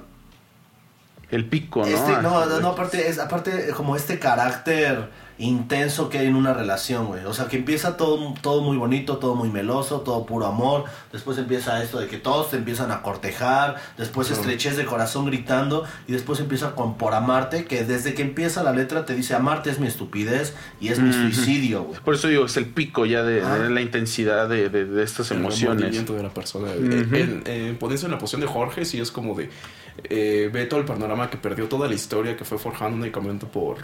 El pico, ¿no? este, no, no, no, aparte, es, aparte como este carácter intenso que hay en una relación, güey. O sea, que empieza todo, todo muy bonito, todo muy meloso, todo puro amor. Después empieza esto de que todos te empiezan a cortejar. Después estrechez de corazón gritando. Y después empieza con por amarte, que desde que empieza la letra te dice amarte es mi estupidez y es mi suicidio, güey. Por eso digo, es el pico ya de, Ah. de la intensidad de, de- de estas el emociones. remordimiento de la persona. Eh, eh, ponerse en la posición de Jorge, sí es como de. Eh, ve todo el panorama que perdió toda la historia que fue forjando únicamente por.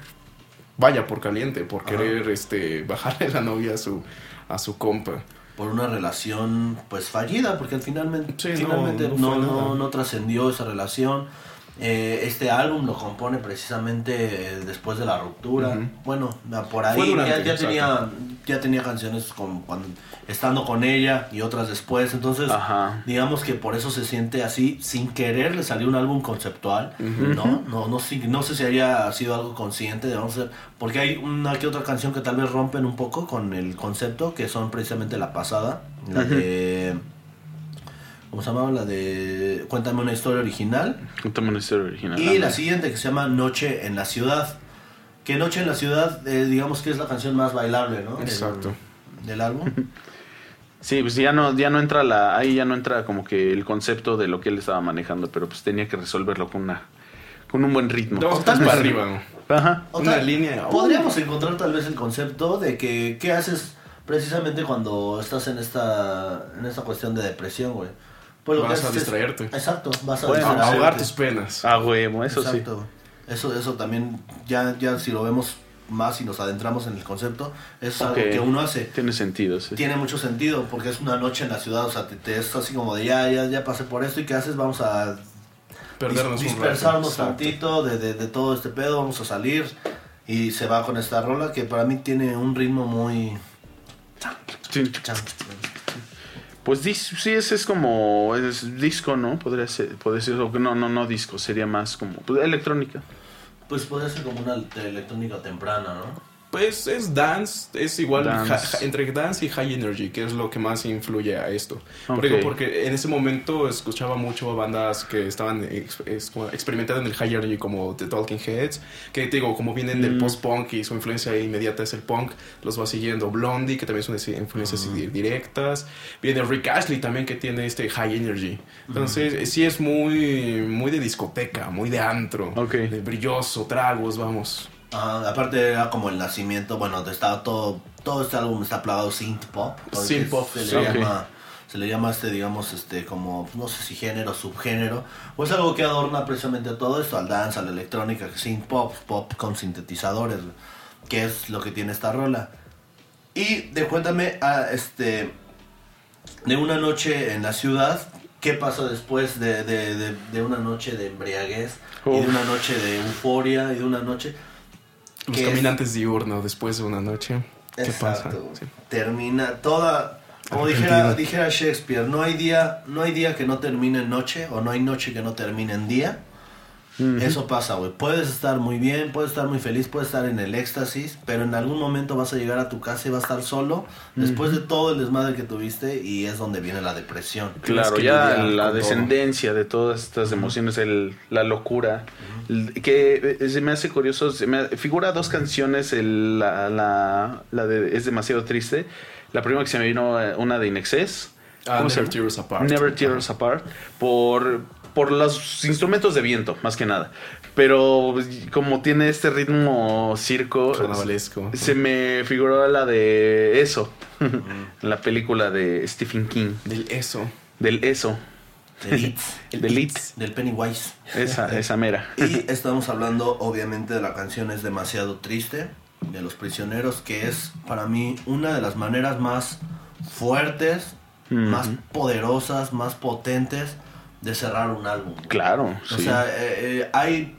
Vaya, por caliente, por Ajá. querer este bajarle la novia a su, a su compa. por una relación pues fallida porque al finalmente, Sí, finalmente no no, no trascendió esa relación Eh, este álbum lo compone precisamente eh, después de la ruptura. Bueno por ahí. Ya, ya tenía ya tenía canciones con, cuando, estando con ella y otras después. Entonces Ajá. digamos que por eso se siente así sin querer le salió un álbum conceptual no no no sé, no sé si haya sido algo consciente de vamos a ver, porque hay una que otra canción que tal vez rompen un poco con el concepto que son precisamente la pasada la de ¿cómo se llamaba? la de cuéntame una historia original Cuéntame una historia original. y la siguiente que se llama Noche en la ciudad que Noche en la ciudad eh, digamos que es la canción más bailable ¿no? Del- Exacto. del álbum Sí, pues ya no, ya no entra la, ahí ya no entra como que el concepto de lo que él estaba manejando, pero pues tenía que resolverlo con una, con un buen ritmo. Dos tal para arriba. ¿no? Ajá. O Una tal- línea. Podríamos encontrar tal vez el concepto de que qué haces precisamente cuando estás en esta en esta cuestión de depresión, güey. Pues lo que Vas a es- distraerte. Exacto, vas a Bueno, A- distraerte. ahogar tus penas. Ah, huevo, eso sí. Exacto. Eso eso también ya ya si lo vemos más y nos adentramos en el concepto, es algo que uno hace. Tiene sentido, sí. Tiene mucho sentido porque es una noche en la ciudad, o sea, te, te es así como de ya ya ya pasé por esto y qué haces, vamos a Perdernos dis- un rato. dispersarnos Exacto. tantito de, de, de todo este pedo, vamos a salir Y se va con esta rola que para mí tiene un ritmo muy... Sí. chan. Pues sí, ese es como es disco, ¿no? Podría ser, podría ser, no, no, no disco, sería más como pues, electrónica. Pues podría ser como una electrónica temprana, ¿no? Pues es dance, es igual Dance. ja- ja- entre dance y high energy, que es lo que más influye a esto. Porque, Ok. porque en ese momento escuchaba mucho a bandas que estaban ex- como experimentando en el high energy, como The Talking Heads, que te digo, como vienen del Mm. post-punk y su influencia inmediata es el punk, los va siguiendo Blondie, que también son influencias di- directas. Viene Rick Ashley también, que tiene este high energy. Entonces, sí es muy, muy de discoteca, muy de antro, Ok. de brilloso, tragos, vamos. Ajá, aparte era como el nacimiento, bueno, estaba todo, todo este álbum está plagado synth pop. Synth pop, se le llama, se le llama este, digamos, este, como, no sé si género, subgénero, o es algo que adorna precisamente todo esto, al dance, a la electrónica, synth pop, pop con sintetizadores, que es lo que tiene esta rola. Y de cuéntame, a este, de una noche en la ciudad, ¿qué pasó después de, de, de, de una noche de embriaguez? Y de una noche de euforia, y de una noche... Los que es- caminantes diurnos después de una noche. ¿Qué pasa? Sí. Termina toda. Como dijera, dijera Shakespeare, no hay día, no hay día que no termine en noche, o no hay noche que no termine en día. Eso pasa, güey. Puedes estar muy bien, puedes estar muy feliz, puedes estar en el éxtasis, pero en algún momento vas a llegar a tu casa y vas a estar solo después de todo el desmadre que tuviste y es donde viene la depresión. Claro, que ya la descendencia de todas estas emociones, el, la locura, el- que eh, se me hace curioso, se me figura dos canciones, el- la, la, la de Es demasiado triste, la primera que se me vino, eh, una de Inexcess, Ah, ¿cómo se Never llama? Tear Us Apart. Never Tear Us Apart, por, por los instrumentos de viento, más que nada, pero como tiene este ritmo circo, Carnavalesco. se me figuró la de eso, la película de Stephen King, Del eso. del eso. Del It, Del It. del Pennywise. Esa, esa mera. Y estamos hablando, obviamente, de la canción Es demasiado triste, de Los Prisioneros, que es para mí una de las maneras más fuertes, más poderosas, más potentes de cerrar un álbum. Claro, O sí. sea, eh, eh, hay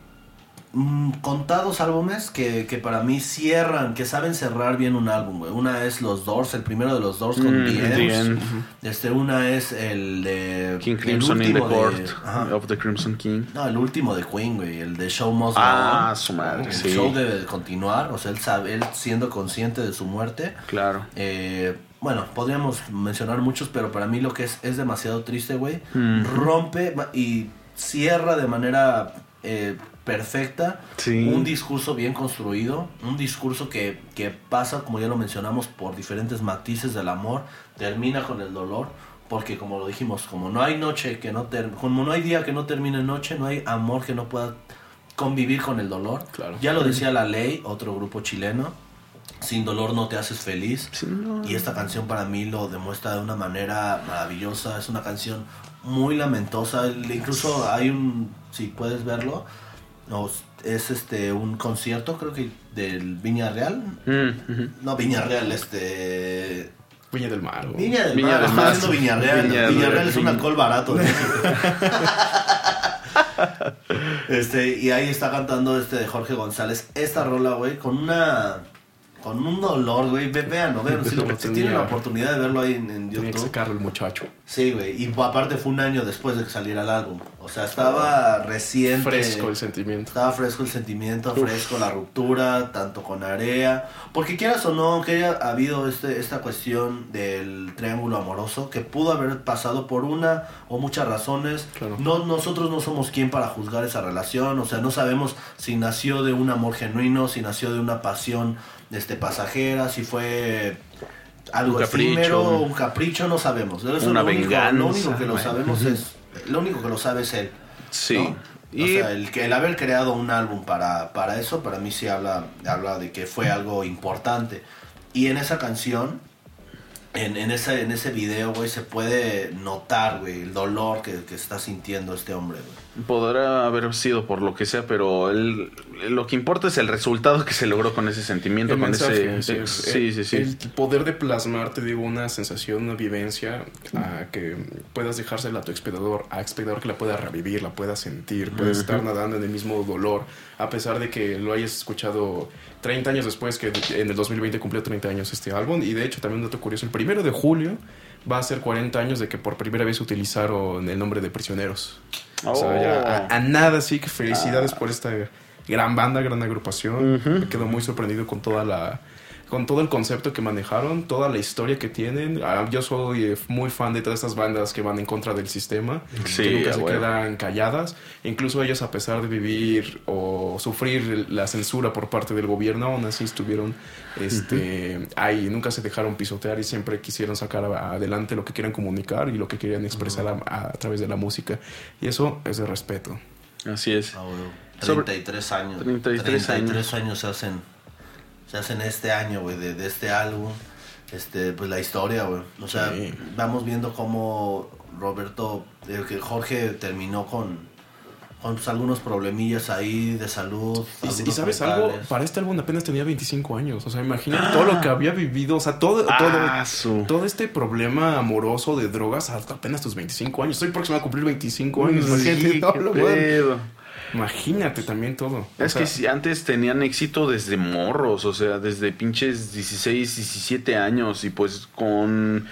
mm, contados álbumes que, que para mí cierran, que saben cerrar bien un álbum, güey. Una es Los Doors, el primero de los Doors con Mm, The. Este, una es el de... King el Crimson in the de- ajá. of the Crimson King. No, el último de Queen, güey, el de Show Must Go Ah, On. su madre, El sí. show debe de continuar, o sea, él, sabe, él siendo consciente de su muerte. Claro. Eh, bueno, podríamos mencionar muchos, pero para mí lo que es es demasiado triste, güey. Mm. Rompe y cierra de manera eh, perfecta Sí. un discurso bien construido, un discurso que, que pasa, como ya lo mencionamos, por diferentes matices del amor, termina con el dolor, porque como lo dijimos, como no hay noche que no ter- como no hay día que no termine noche, no hay amor que no pueda convivir con el dolor. Claro. Ya lo decía La Ley, otro grupo chileno, sin dolor no te haces feliz. Sí, no. Y esta canción para mí lo demuestra de una manera maravillosa. Es una canción muy lamentosa. Incluso hay un, si puedes verlo, no, es este un concierto, creo que del Viña Real. Mm. No, Viña Real, este. Viña del Mar. güey. Viña del Viña Mar, del está Mar. Viña Mar, es un alcohol barato. ¿no? este, y ahí está cantando este de Jorge González esta rola, güey, con una con un dolor, güey. Véanlo, véanlo. Si, lo- si tienen la oportunidad de verlo ahí en, en Tenía que YouTube. sacarlo el muchacho. Sí, güey. Y aparte fue un año después de que saliera el álbum. O sea, estaba reciente. Fresco el sentimiento. Estaba fresco el sentimiento, fresco la ruptura, tanto con Area. Porque quieras o no, que haya habido este, esta cuestión del triángulo amoroso, que pudo haber pasado por una o muchas razones. Claro. No, nosotros no somos quien para juzgar esa relación, o sea, no sabemos si nació de un amor genuino, si nació de una pasión este, pasajera, si fue algo Un capricho. efímero, un capricho, no sabemos. Eso Una lo único, venganza, Lo único que lo sabemos es, lo único que lo sabe es él. Sí. ¿no? Y O sea, el, que, el haber creado un álbum para, para eso, para mí sí habla, habla de que fue algo importante. Y en esa canción, en, en, ese, en ese video, güey, se puede notar, güey, el dolor que, que está sintiendo este hombre, güey. Podrá haber sido por lo que sea, pero él, lo que importa es el resultado que se logró con ese sentimiento, El con mensaje, ese... sí, Sí, el- sí, sí. El poder de plasmar, te digo, una sensación, una vivencia, a que puedas dejársela a tu espectador, a espectador que la pueda revivir, la pueda sentir, puedes estar nadando en el mismo dolor, a pesar de que lo hayas escuchado 30 años después, que en el 2020 cumplió 30 años este álbum, y de hecho también un dato curioso, el primero de julio va a ser 40 años de que por primera vez utilizaron el nombre de Prisioneros. O sea, ya Oh. a, a nada, sí que felicidades por esta gran banda, gran agrupación. Me quedo muy sorprendido con toda la con todo el concepto que manejaron, toda la historia que tienen. Ah, Yo soy eh, muy fan de todas estas bandas que van en contra del sistema, Sí, que nunca se quedan calladas. Incluso ellos, a pesar de vivir o sufrir la censura por parte del gobierno, aún así estuvieron este, ahí, nunca se dejaron pisotear y siempre quisieron sacar adelante lo que querían comunicar y lo que querían expresar a, a- a través de la música. Y eso es de respeto. Así es. Ah, güey. Sobre- 33 años. 33 33 años se hacen, se hacen este año, güey, de, de este álbum. Este, pues la historia, güey. O sea, Sí. vamos viendo cómo Roberto, eh, que Jorge terminó con, con pues, algunos problemillas ahí de salud. Y, y sabes algo, para este álbum apenas tenía 25 años. O sea, imagínate todo lo que había vivido. O sea, todo, todo, Ah, su- todo este problema amoroso de drogas hasta apenas tus 25 años. Estoy próximo a cumplir 25 años. imagínate, Sí, todo qué lo. Imagínate también todo. Es que si antes tenían éxito desde morros, o sea, desde pinches 16, 17 años y pues con,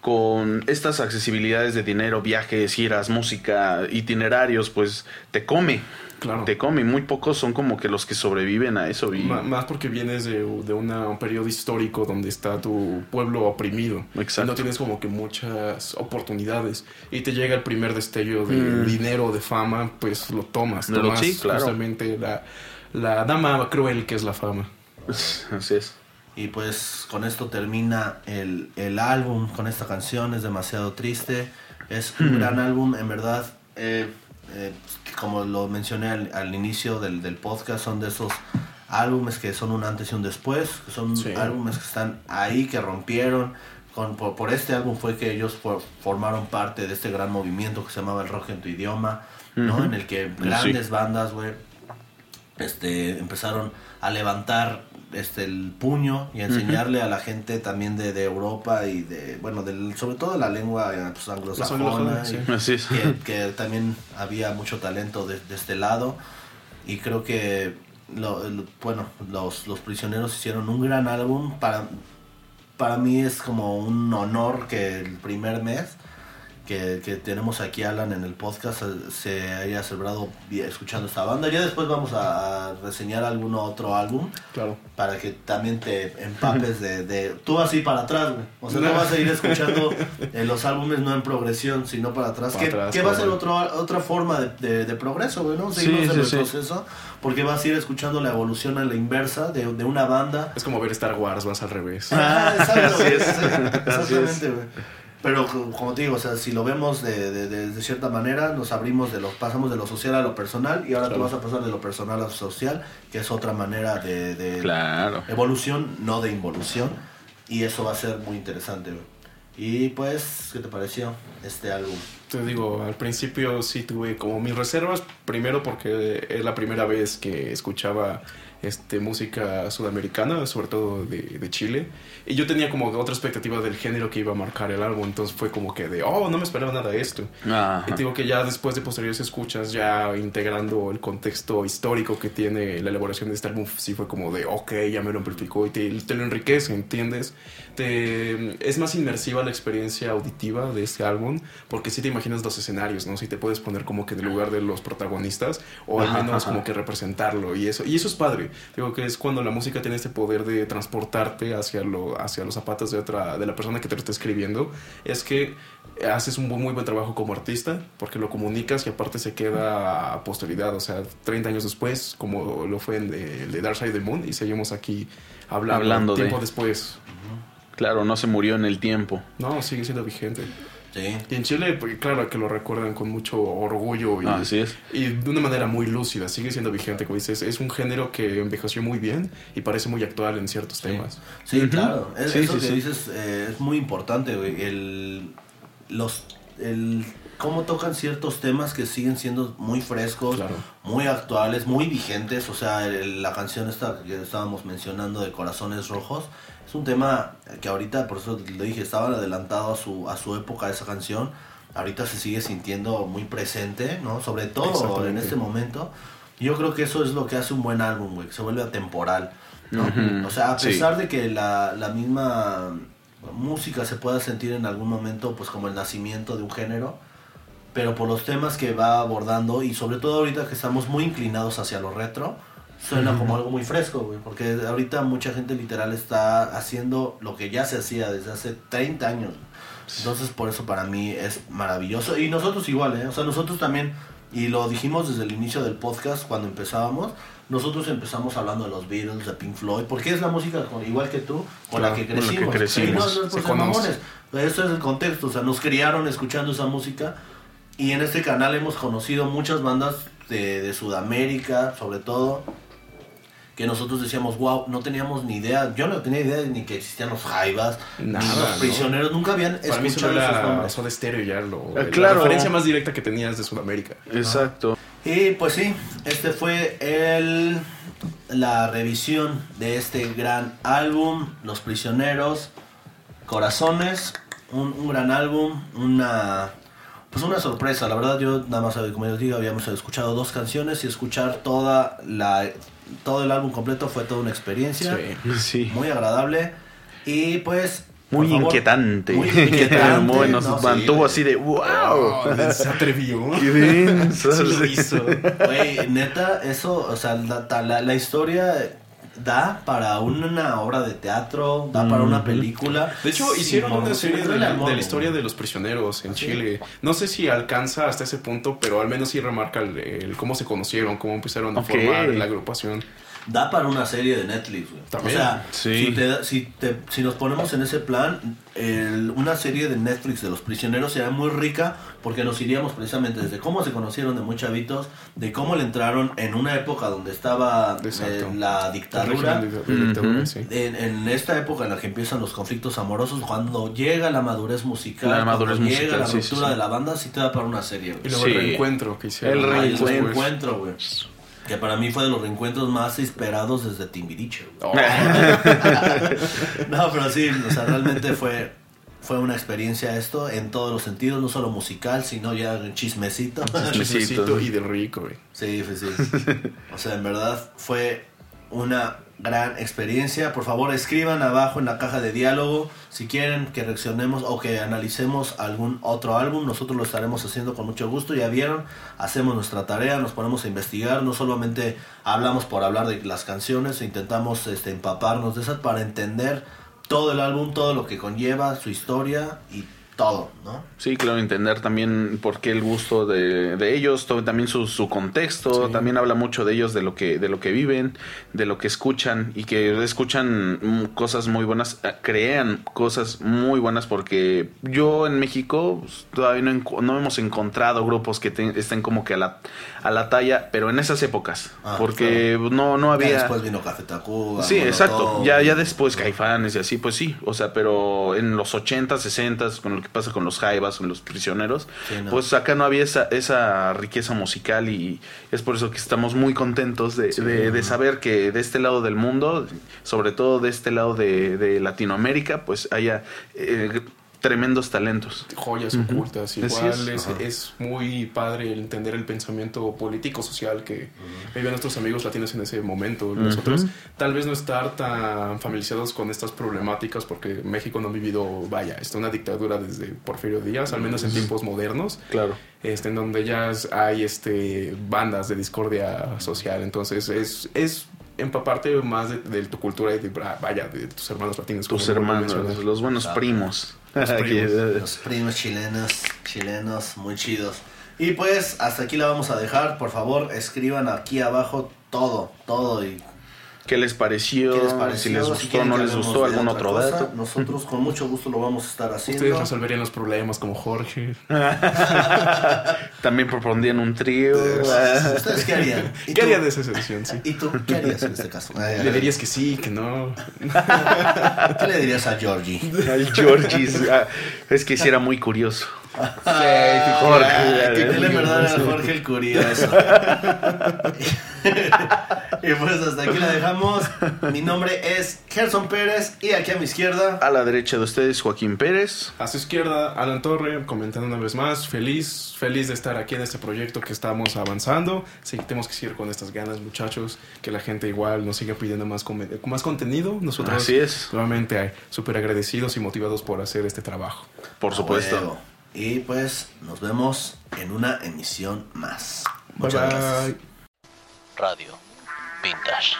con estas accesibilidades de dinero, viajes, giras, música, itinerarios, pues te come, Claro. te come. y Muy pocos son como que los que sobreviven a eso. Y, Más porque vienes de, de una- un periodo histórico donde está tu pueblo oprimido. Exacto. Y no tienes como que muchas oportunidades. Y te llega el primer destello de Mm. dinero, de fama, pues lo tomas. Tomas sí, claro. justamente la, la dama cruel que es la fama. así es. Y pues con esto termina el, el álbum, con esta canción, es demasiado triste. Es un gran álbum, en verdad. eh, eh, como lo mencioné al, al inicio del, del podcast, son de esos álbumes que son un antes y un después, que son Sí. álbumes que están ahí, que rompieron. Con, por, por este álbum fue que ellos for- formaron parte de este gran movimiento que se llamaba el rock en tu idioma, ¿no? En el que grandes bandas, güey, este, empezaron a levantar este, el puño y enseñarle a la gente también de, de Europa y de, bueno, del, sobre todo de la lengua eh, pues, anglosajona, sí. Que, que también había mucho talento de, de este lado. Y creo que lo- bueno los, los prisioneros hicieron un gran álbum. Para para mí es como un honor que el primer mes que, que tenemos aquí Alan en el podcast eh, se haya celebrado escuchando esta banda ya después vamos a, reseñar algún otro álbum Claro. para que también te empapes de, de- tú vas a ir para atrás, güey. O sea, no vas a ir escuchando eh, los álbumes no en progresión, sino para atrás. Para que, atrás, que va a ser otro, otra forma de, de- de progreso, güey, ¿no? Sí, Seguimos en sí, el sí. proceso, porque vas a ir escuchando la evolución a la inversa de, de una banda. Es como ver Star Wars, vas al revés. Ah, exacto, Así güey, sí, Así Exactamente, güey. Pero co- como te digo, o sea, si lo vemos de, de, de- de cierta manera, nos abrimos de lo, pasamos de lo social a lo personal y ahora tú Claro. vas a pasar de lo personal a lo social, que es otra manera de, de, Claro. evolución, no de involución. Y eso va a ser muy interesante. Y pues, ¿qué te pareció este álbum? Te digo, al principio sí tuve como mis reservas, primero porque es la primera vez que escuchaba este, música sudamericana, sobre todo de, de Chile, y yo tenía como otra expectativa del género que iba a marcar el álbum, entonces fue como que de, oh, no me esperaba nada de esto. Ajá. Y te digo que ya después de posteriores escuchas, ya integrando el contexto histórico que tiene la elaboración de este álbum, sí fue como de, ok, ya me lo amplificó y te, te lo enriquece, ¿entiendes? Te, es más inmersiva la experiencia auditiva de este álbum, porque sí te imaginas los escenarios, ¿no? Si te puedes poner como que en el lugar de los protagonistas, o al menos como que representarlo, y eso, y eso es padre. Digo que es cuando la música tiene este poder de transportarte hacia, lo, hacia los zapatos de otra, de la persona que te lo está escribiendo, es que haces un muy buen trabajo como artista porque lo comunicas y aparte se queda a posteridad, o sea, 30 años después, como lo fue en de, el de Dark Side of the Moon, y seguimos aquí hablando, Hablando de- tiempo después. Claro, no se murió en el tiempo. No, sigue siendo vigente. Sí. Y en Chile, pues, claro que lo recuerdan con mucho orgullo y, Así es. y de una manera muy lúcida. Sigue siendo vigente, como dices. Es un género que envejeció muy bien y parece muy actual en ciertos temas. Sí, claro. Es, Sí, eso sí, que sí. dices eh, es muy importante, güey. El, los, el, cómo tocan ciertos temas que siguen siendo muy frescos, Claro. muy actuales, muy vigentes. O sea, el- la canción esta que estábamos mencionando de Corazones Rojos es un tema que ahorita, por eso le dije, estaba adelantado a su, a su época esa canción. Ahorita se sigue sintiendo muy presente, ¿no? Sobre todo en este momento. Yo creo que eso es lo que hace un buen álbum, güey, que se vuelve atemporal. ¿no? Ujú, O sea, a sí. pesar de que la, la misma música se pueda sentir en algún momento pues como el nacimiento de un género, pero por los temas que va abordando y sobre todo ahorita que estamos muy inclinados hacia lo retro, suena como algo muy fresco, güey, porque ahorita mucha gente literal está haciendo lo que ya se hacía desde hace 30 años. Entonces por eso para mí es maravilloso y nosotros igual, ¿eh? O sea, nosotros también y lo dijimos desde el inicio del podcast cuando empezábamos, nosotros empezamos hablando de los Beatles, de Pink Floyd, porque es la música con, igual que tú, con la Claro, que con la que crecimos. crecimos. Y no, no es por ser mamones, eso es el contexto, o sea, nos criaron escuchando esa música y en este canal hemos conocido muchas bandas de, de Sudamérica, sobre todo, que nosotros decíamos, wow, no teníamos ni idea, yo no tenía idea ni que existían los Jaivas, Nada, ni los ¿no? prisioneros, nunca habían Para mí escuchado esos era nombres. Soda Stereo ya lo, Ah, la claro. referencia más directa que tenías de Sudamérica. Exacto. Y pues sí, este fue el la revisión de este gran álbum, Los Prisioneros, Corazones, un, un gran álbum, una pues una sorpresa, la verdad yo nada más como les digo, habíamos escuchado dos canciones y escuchar toda la todo el álbum completo fue toda una experiencia, Sí. Sí. muy agradable y pues Muy favor, inquietante. muy inquietante, Muy- nos ¿no? Sí, mantuvo güey. así de wow. Oh, se atrevió. Qué. Sí lo hizo. Güey, neta, eso, o sea, la, la, la historia da para una obra de teatro, da para una película. De hecho, hicieron una serie de, la, de la historia de los prisioneros en Chile. No sé si alcanza hasta ese punto, pero al menos sí remarca el, el cómo se conocieron, cómo empezaron a formar la agrupación. Da para una serie de Netflix, güey. O También. sea, Sí. si, te si, te- si nos ponemos en ese plan, el- una serie de Netflix de los prisioneros sería muy rica porque nos iríamos precisamente desde cómo se conocieron de muy chavitos, de cómo le entraron en una época donde estaba eh, la dictadura. En, en esta época en la que empiezan los conflictos amorosos, cuando llega la madurez musical, La madurez cuando llega la sí, sí, ruptura sí. de la banda, sí te da para una serie. güey. Y luego Sí. el reencuentro que hicieron. El reencuentro, güey. Que para mí fue de los reencuentros más esperados desde Timbiriche. Oh, no, pero sí, o sea, realmente fue, fue una experiencia esto en todos los sentidos, no solo musical, sino ya en chismecito. chismecito y del rico, güey. Sí, sí, sí. O sea, en verdad fue una gran experiencia. Por favor, escriban abajo en la caja de diálogo si quieren que reaccionemos o que analicemos algún otro álbum. Nosotros lo estaremos haciendo con mucho gusto. Ya vieron, hacemos nuestra tarea, nos ponemos a investigar. No solamente hablamos por hablar de las canciones, intentamos este, empaparnos de esas para entender todo el álbum, todo lo que conlleva, su historia y todo, ¿no? Sí, claro, entender también por qué el gusto de, de ellos, todo- también su, su contexto, Sí. también habla mucho de ellos, de lo que de lo que viven, de lo que escuchan y que escuchan mm, cosas muy buenas, eh, crean cosas muy buenas porque yo en México pues, todavía no, no hemos encontrado grupos que te- estén como que a la, a la talla, pero en esas épocas, Ah, porque no, no Ya había... después vino Café Tacuba. Sí, exacto. Ya, ya después Caifanes y así, pues sí. O sea, pero en los 80, 60, con lo que pasa con los Jaivas, con los prisioneros, Sí, no. pues acá no había esa, esa riqueza musical y es por eso que estamos muy contentos de, de- de saber que de este lado del mundo, sobre todo de este lado de, de Latinoamérica, pues haya eh, tremendos talentos. joyas ocultas. Igual es. es, es muy padre el entender el pensamiento político social que vivían nuestros amigos latinos en ese momento. Nosotros tal vez no estar tan familiarizados con estas problemáticas porque México no ha vivido, vaya, está una dictadura desde Porfirio Díaz, al menos en tiempos modernos. Claro. Este, en donde ya hay este, bandas de discordia social. Entonces es, es empaparte más de, de tu cultura y de, vaya, de tus hermanos latinos. Tus hermanos, los buenos Exacto. primos. Los primos. Los primos chilenos, chilenos, muy chidos. Y pues hasta aquí la vamos a dejar. Por favor, escriban aquí abajo todo, todo y ¿Qué les pareció? ¿Qué les pareció? Si les gustó, quieren no les gustó, algún otra otro cosa, dato. Nosotros con mucho gusto lo vamos a estar haciendo. Ustedes resolverían los problemas como Jorge. También propondrían un trío. ¿Ustedes qué harían? ¿Y ¿Qué tú? haría de esa sesión? Sí. ¿Y tú qué harías en este caso? Le dirías que sí, que no. ¿Qué le dirías a Georgie? Al Georgis. ah, Es que sí era muy curioso. Jorge, Jorge, que dale. le verdad era Jorge el curioso. y pues hasta aquí la dejamos. Mi nombre es Gerson Pérez y aquí a mi izquierda. A la derecha de ustedes, Joaquín Pérez. A su izquierda, Alan Torre, comentando una vez más. Feliz, feliz de estar aquí en este proyecto que estamos avanzando. Sí, tenemos que seguir con estas ganas, muchachos. Que la gente igual nos siga pidiendo más, más contenido. Nosotros, Así es. nuevamente, súper agradecidos y motivados por hacer este trabajo. Por supuesto. Huevo. Y pues nos vemos en una emisión más. Bye Muchas gracias. bye. Radio Vintage.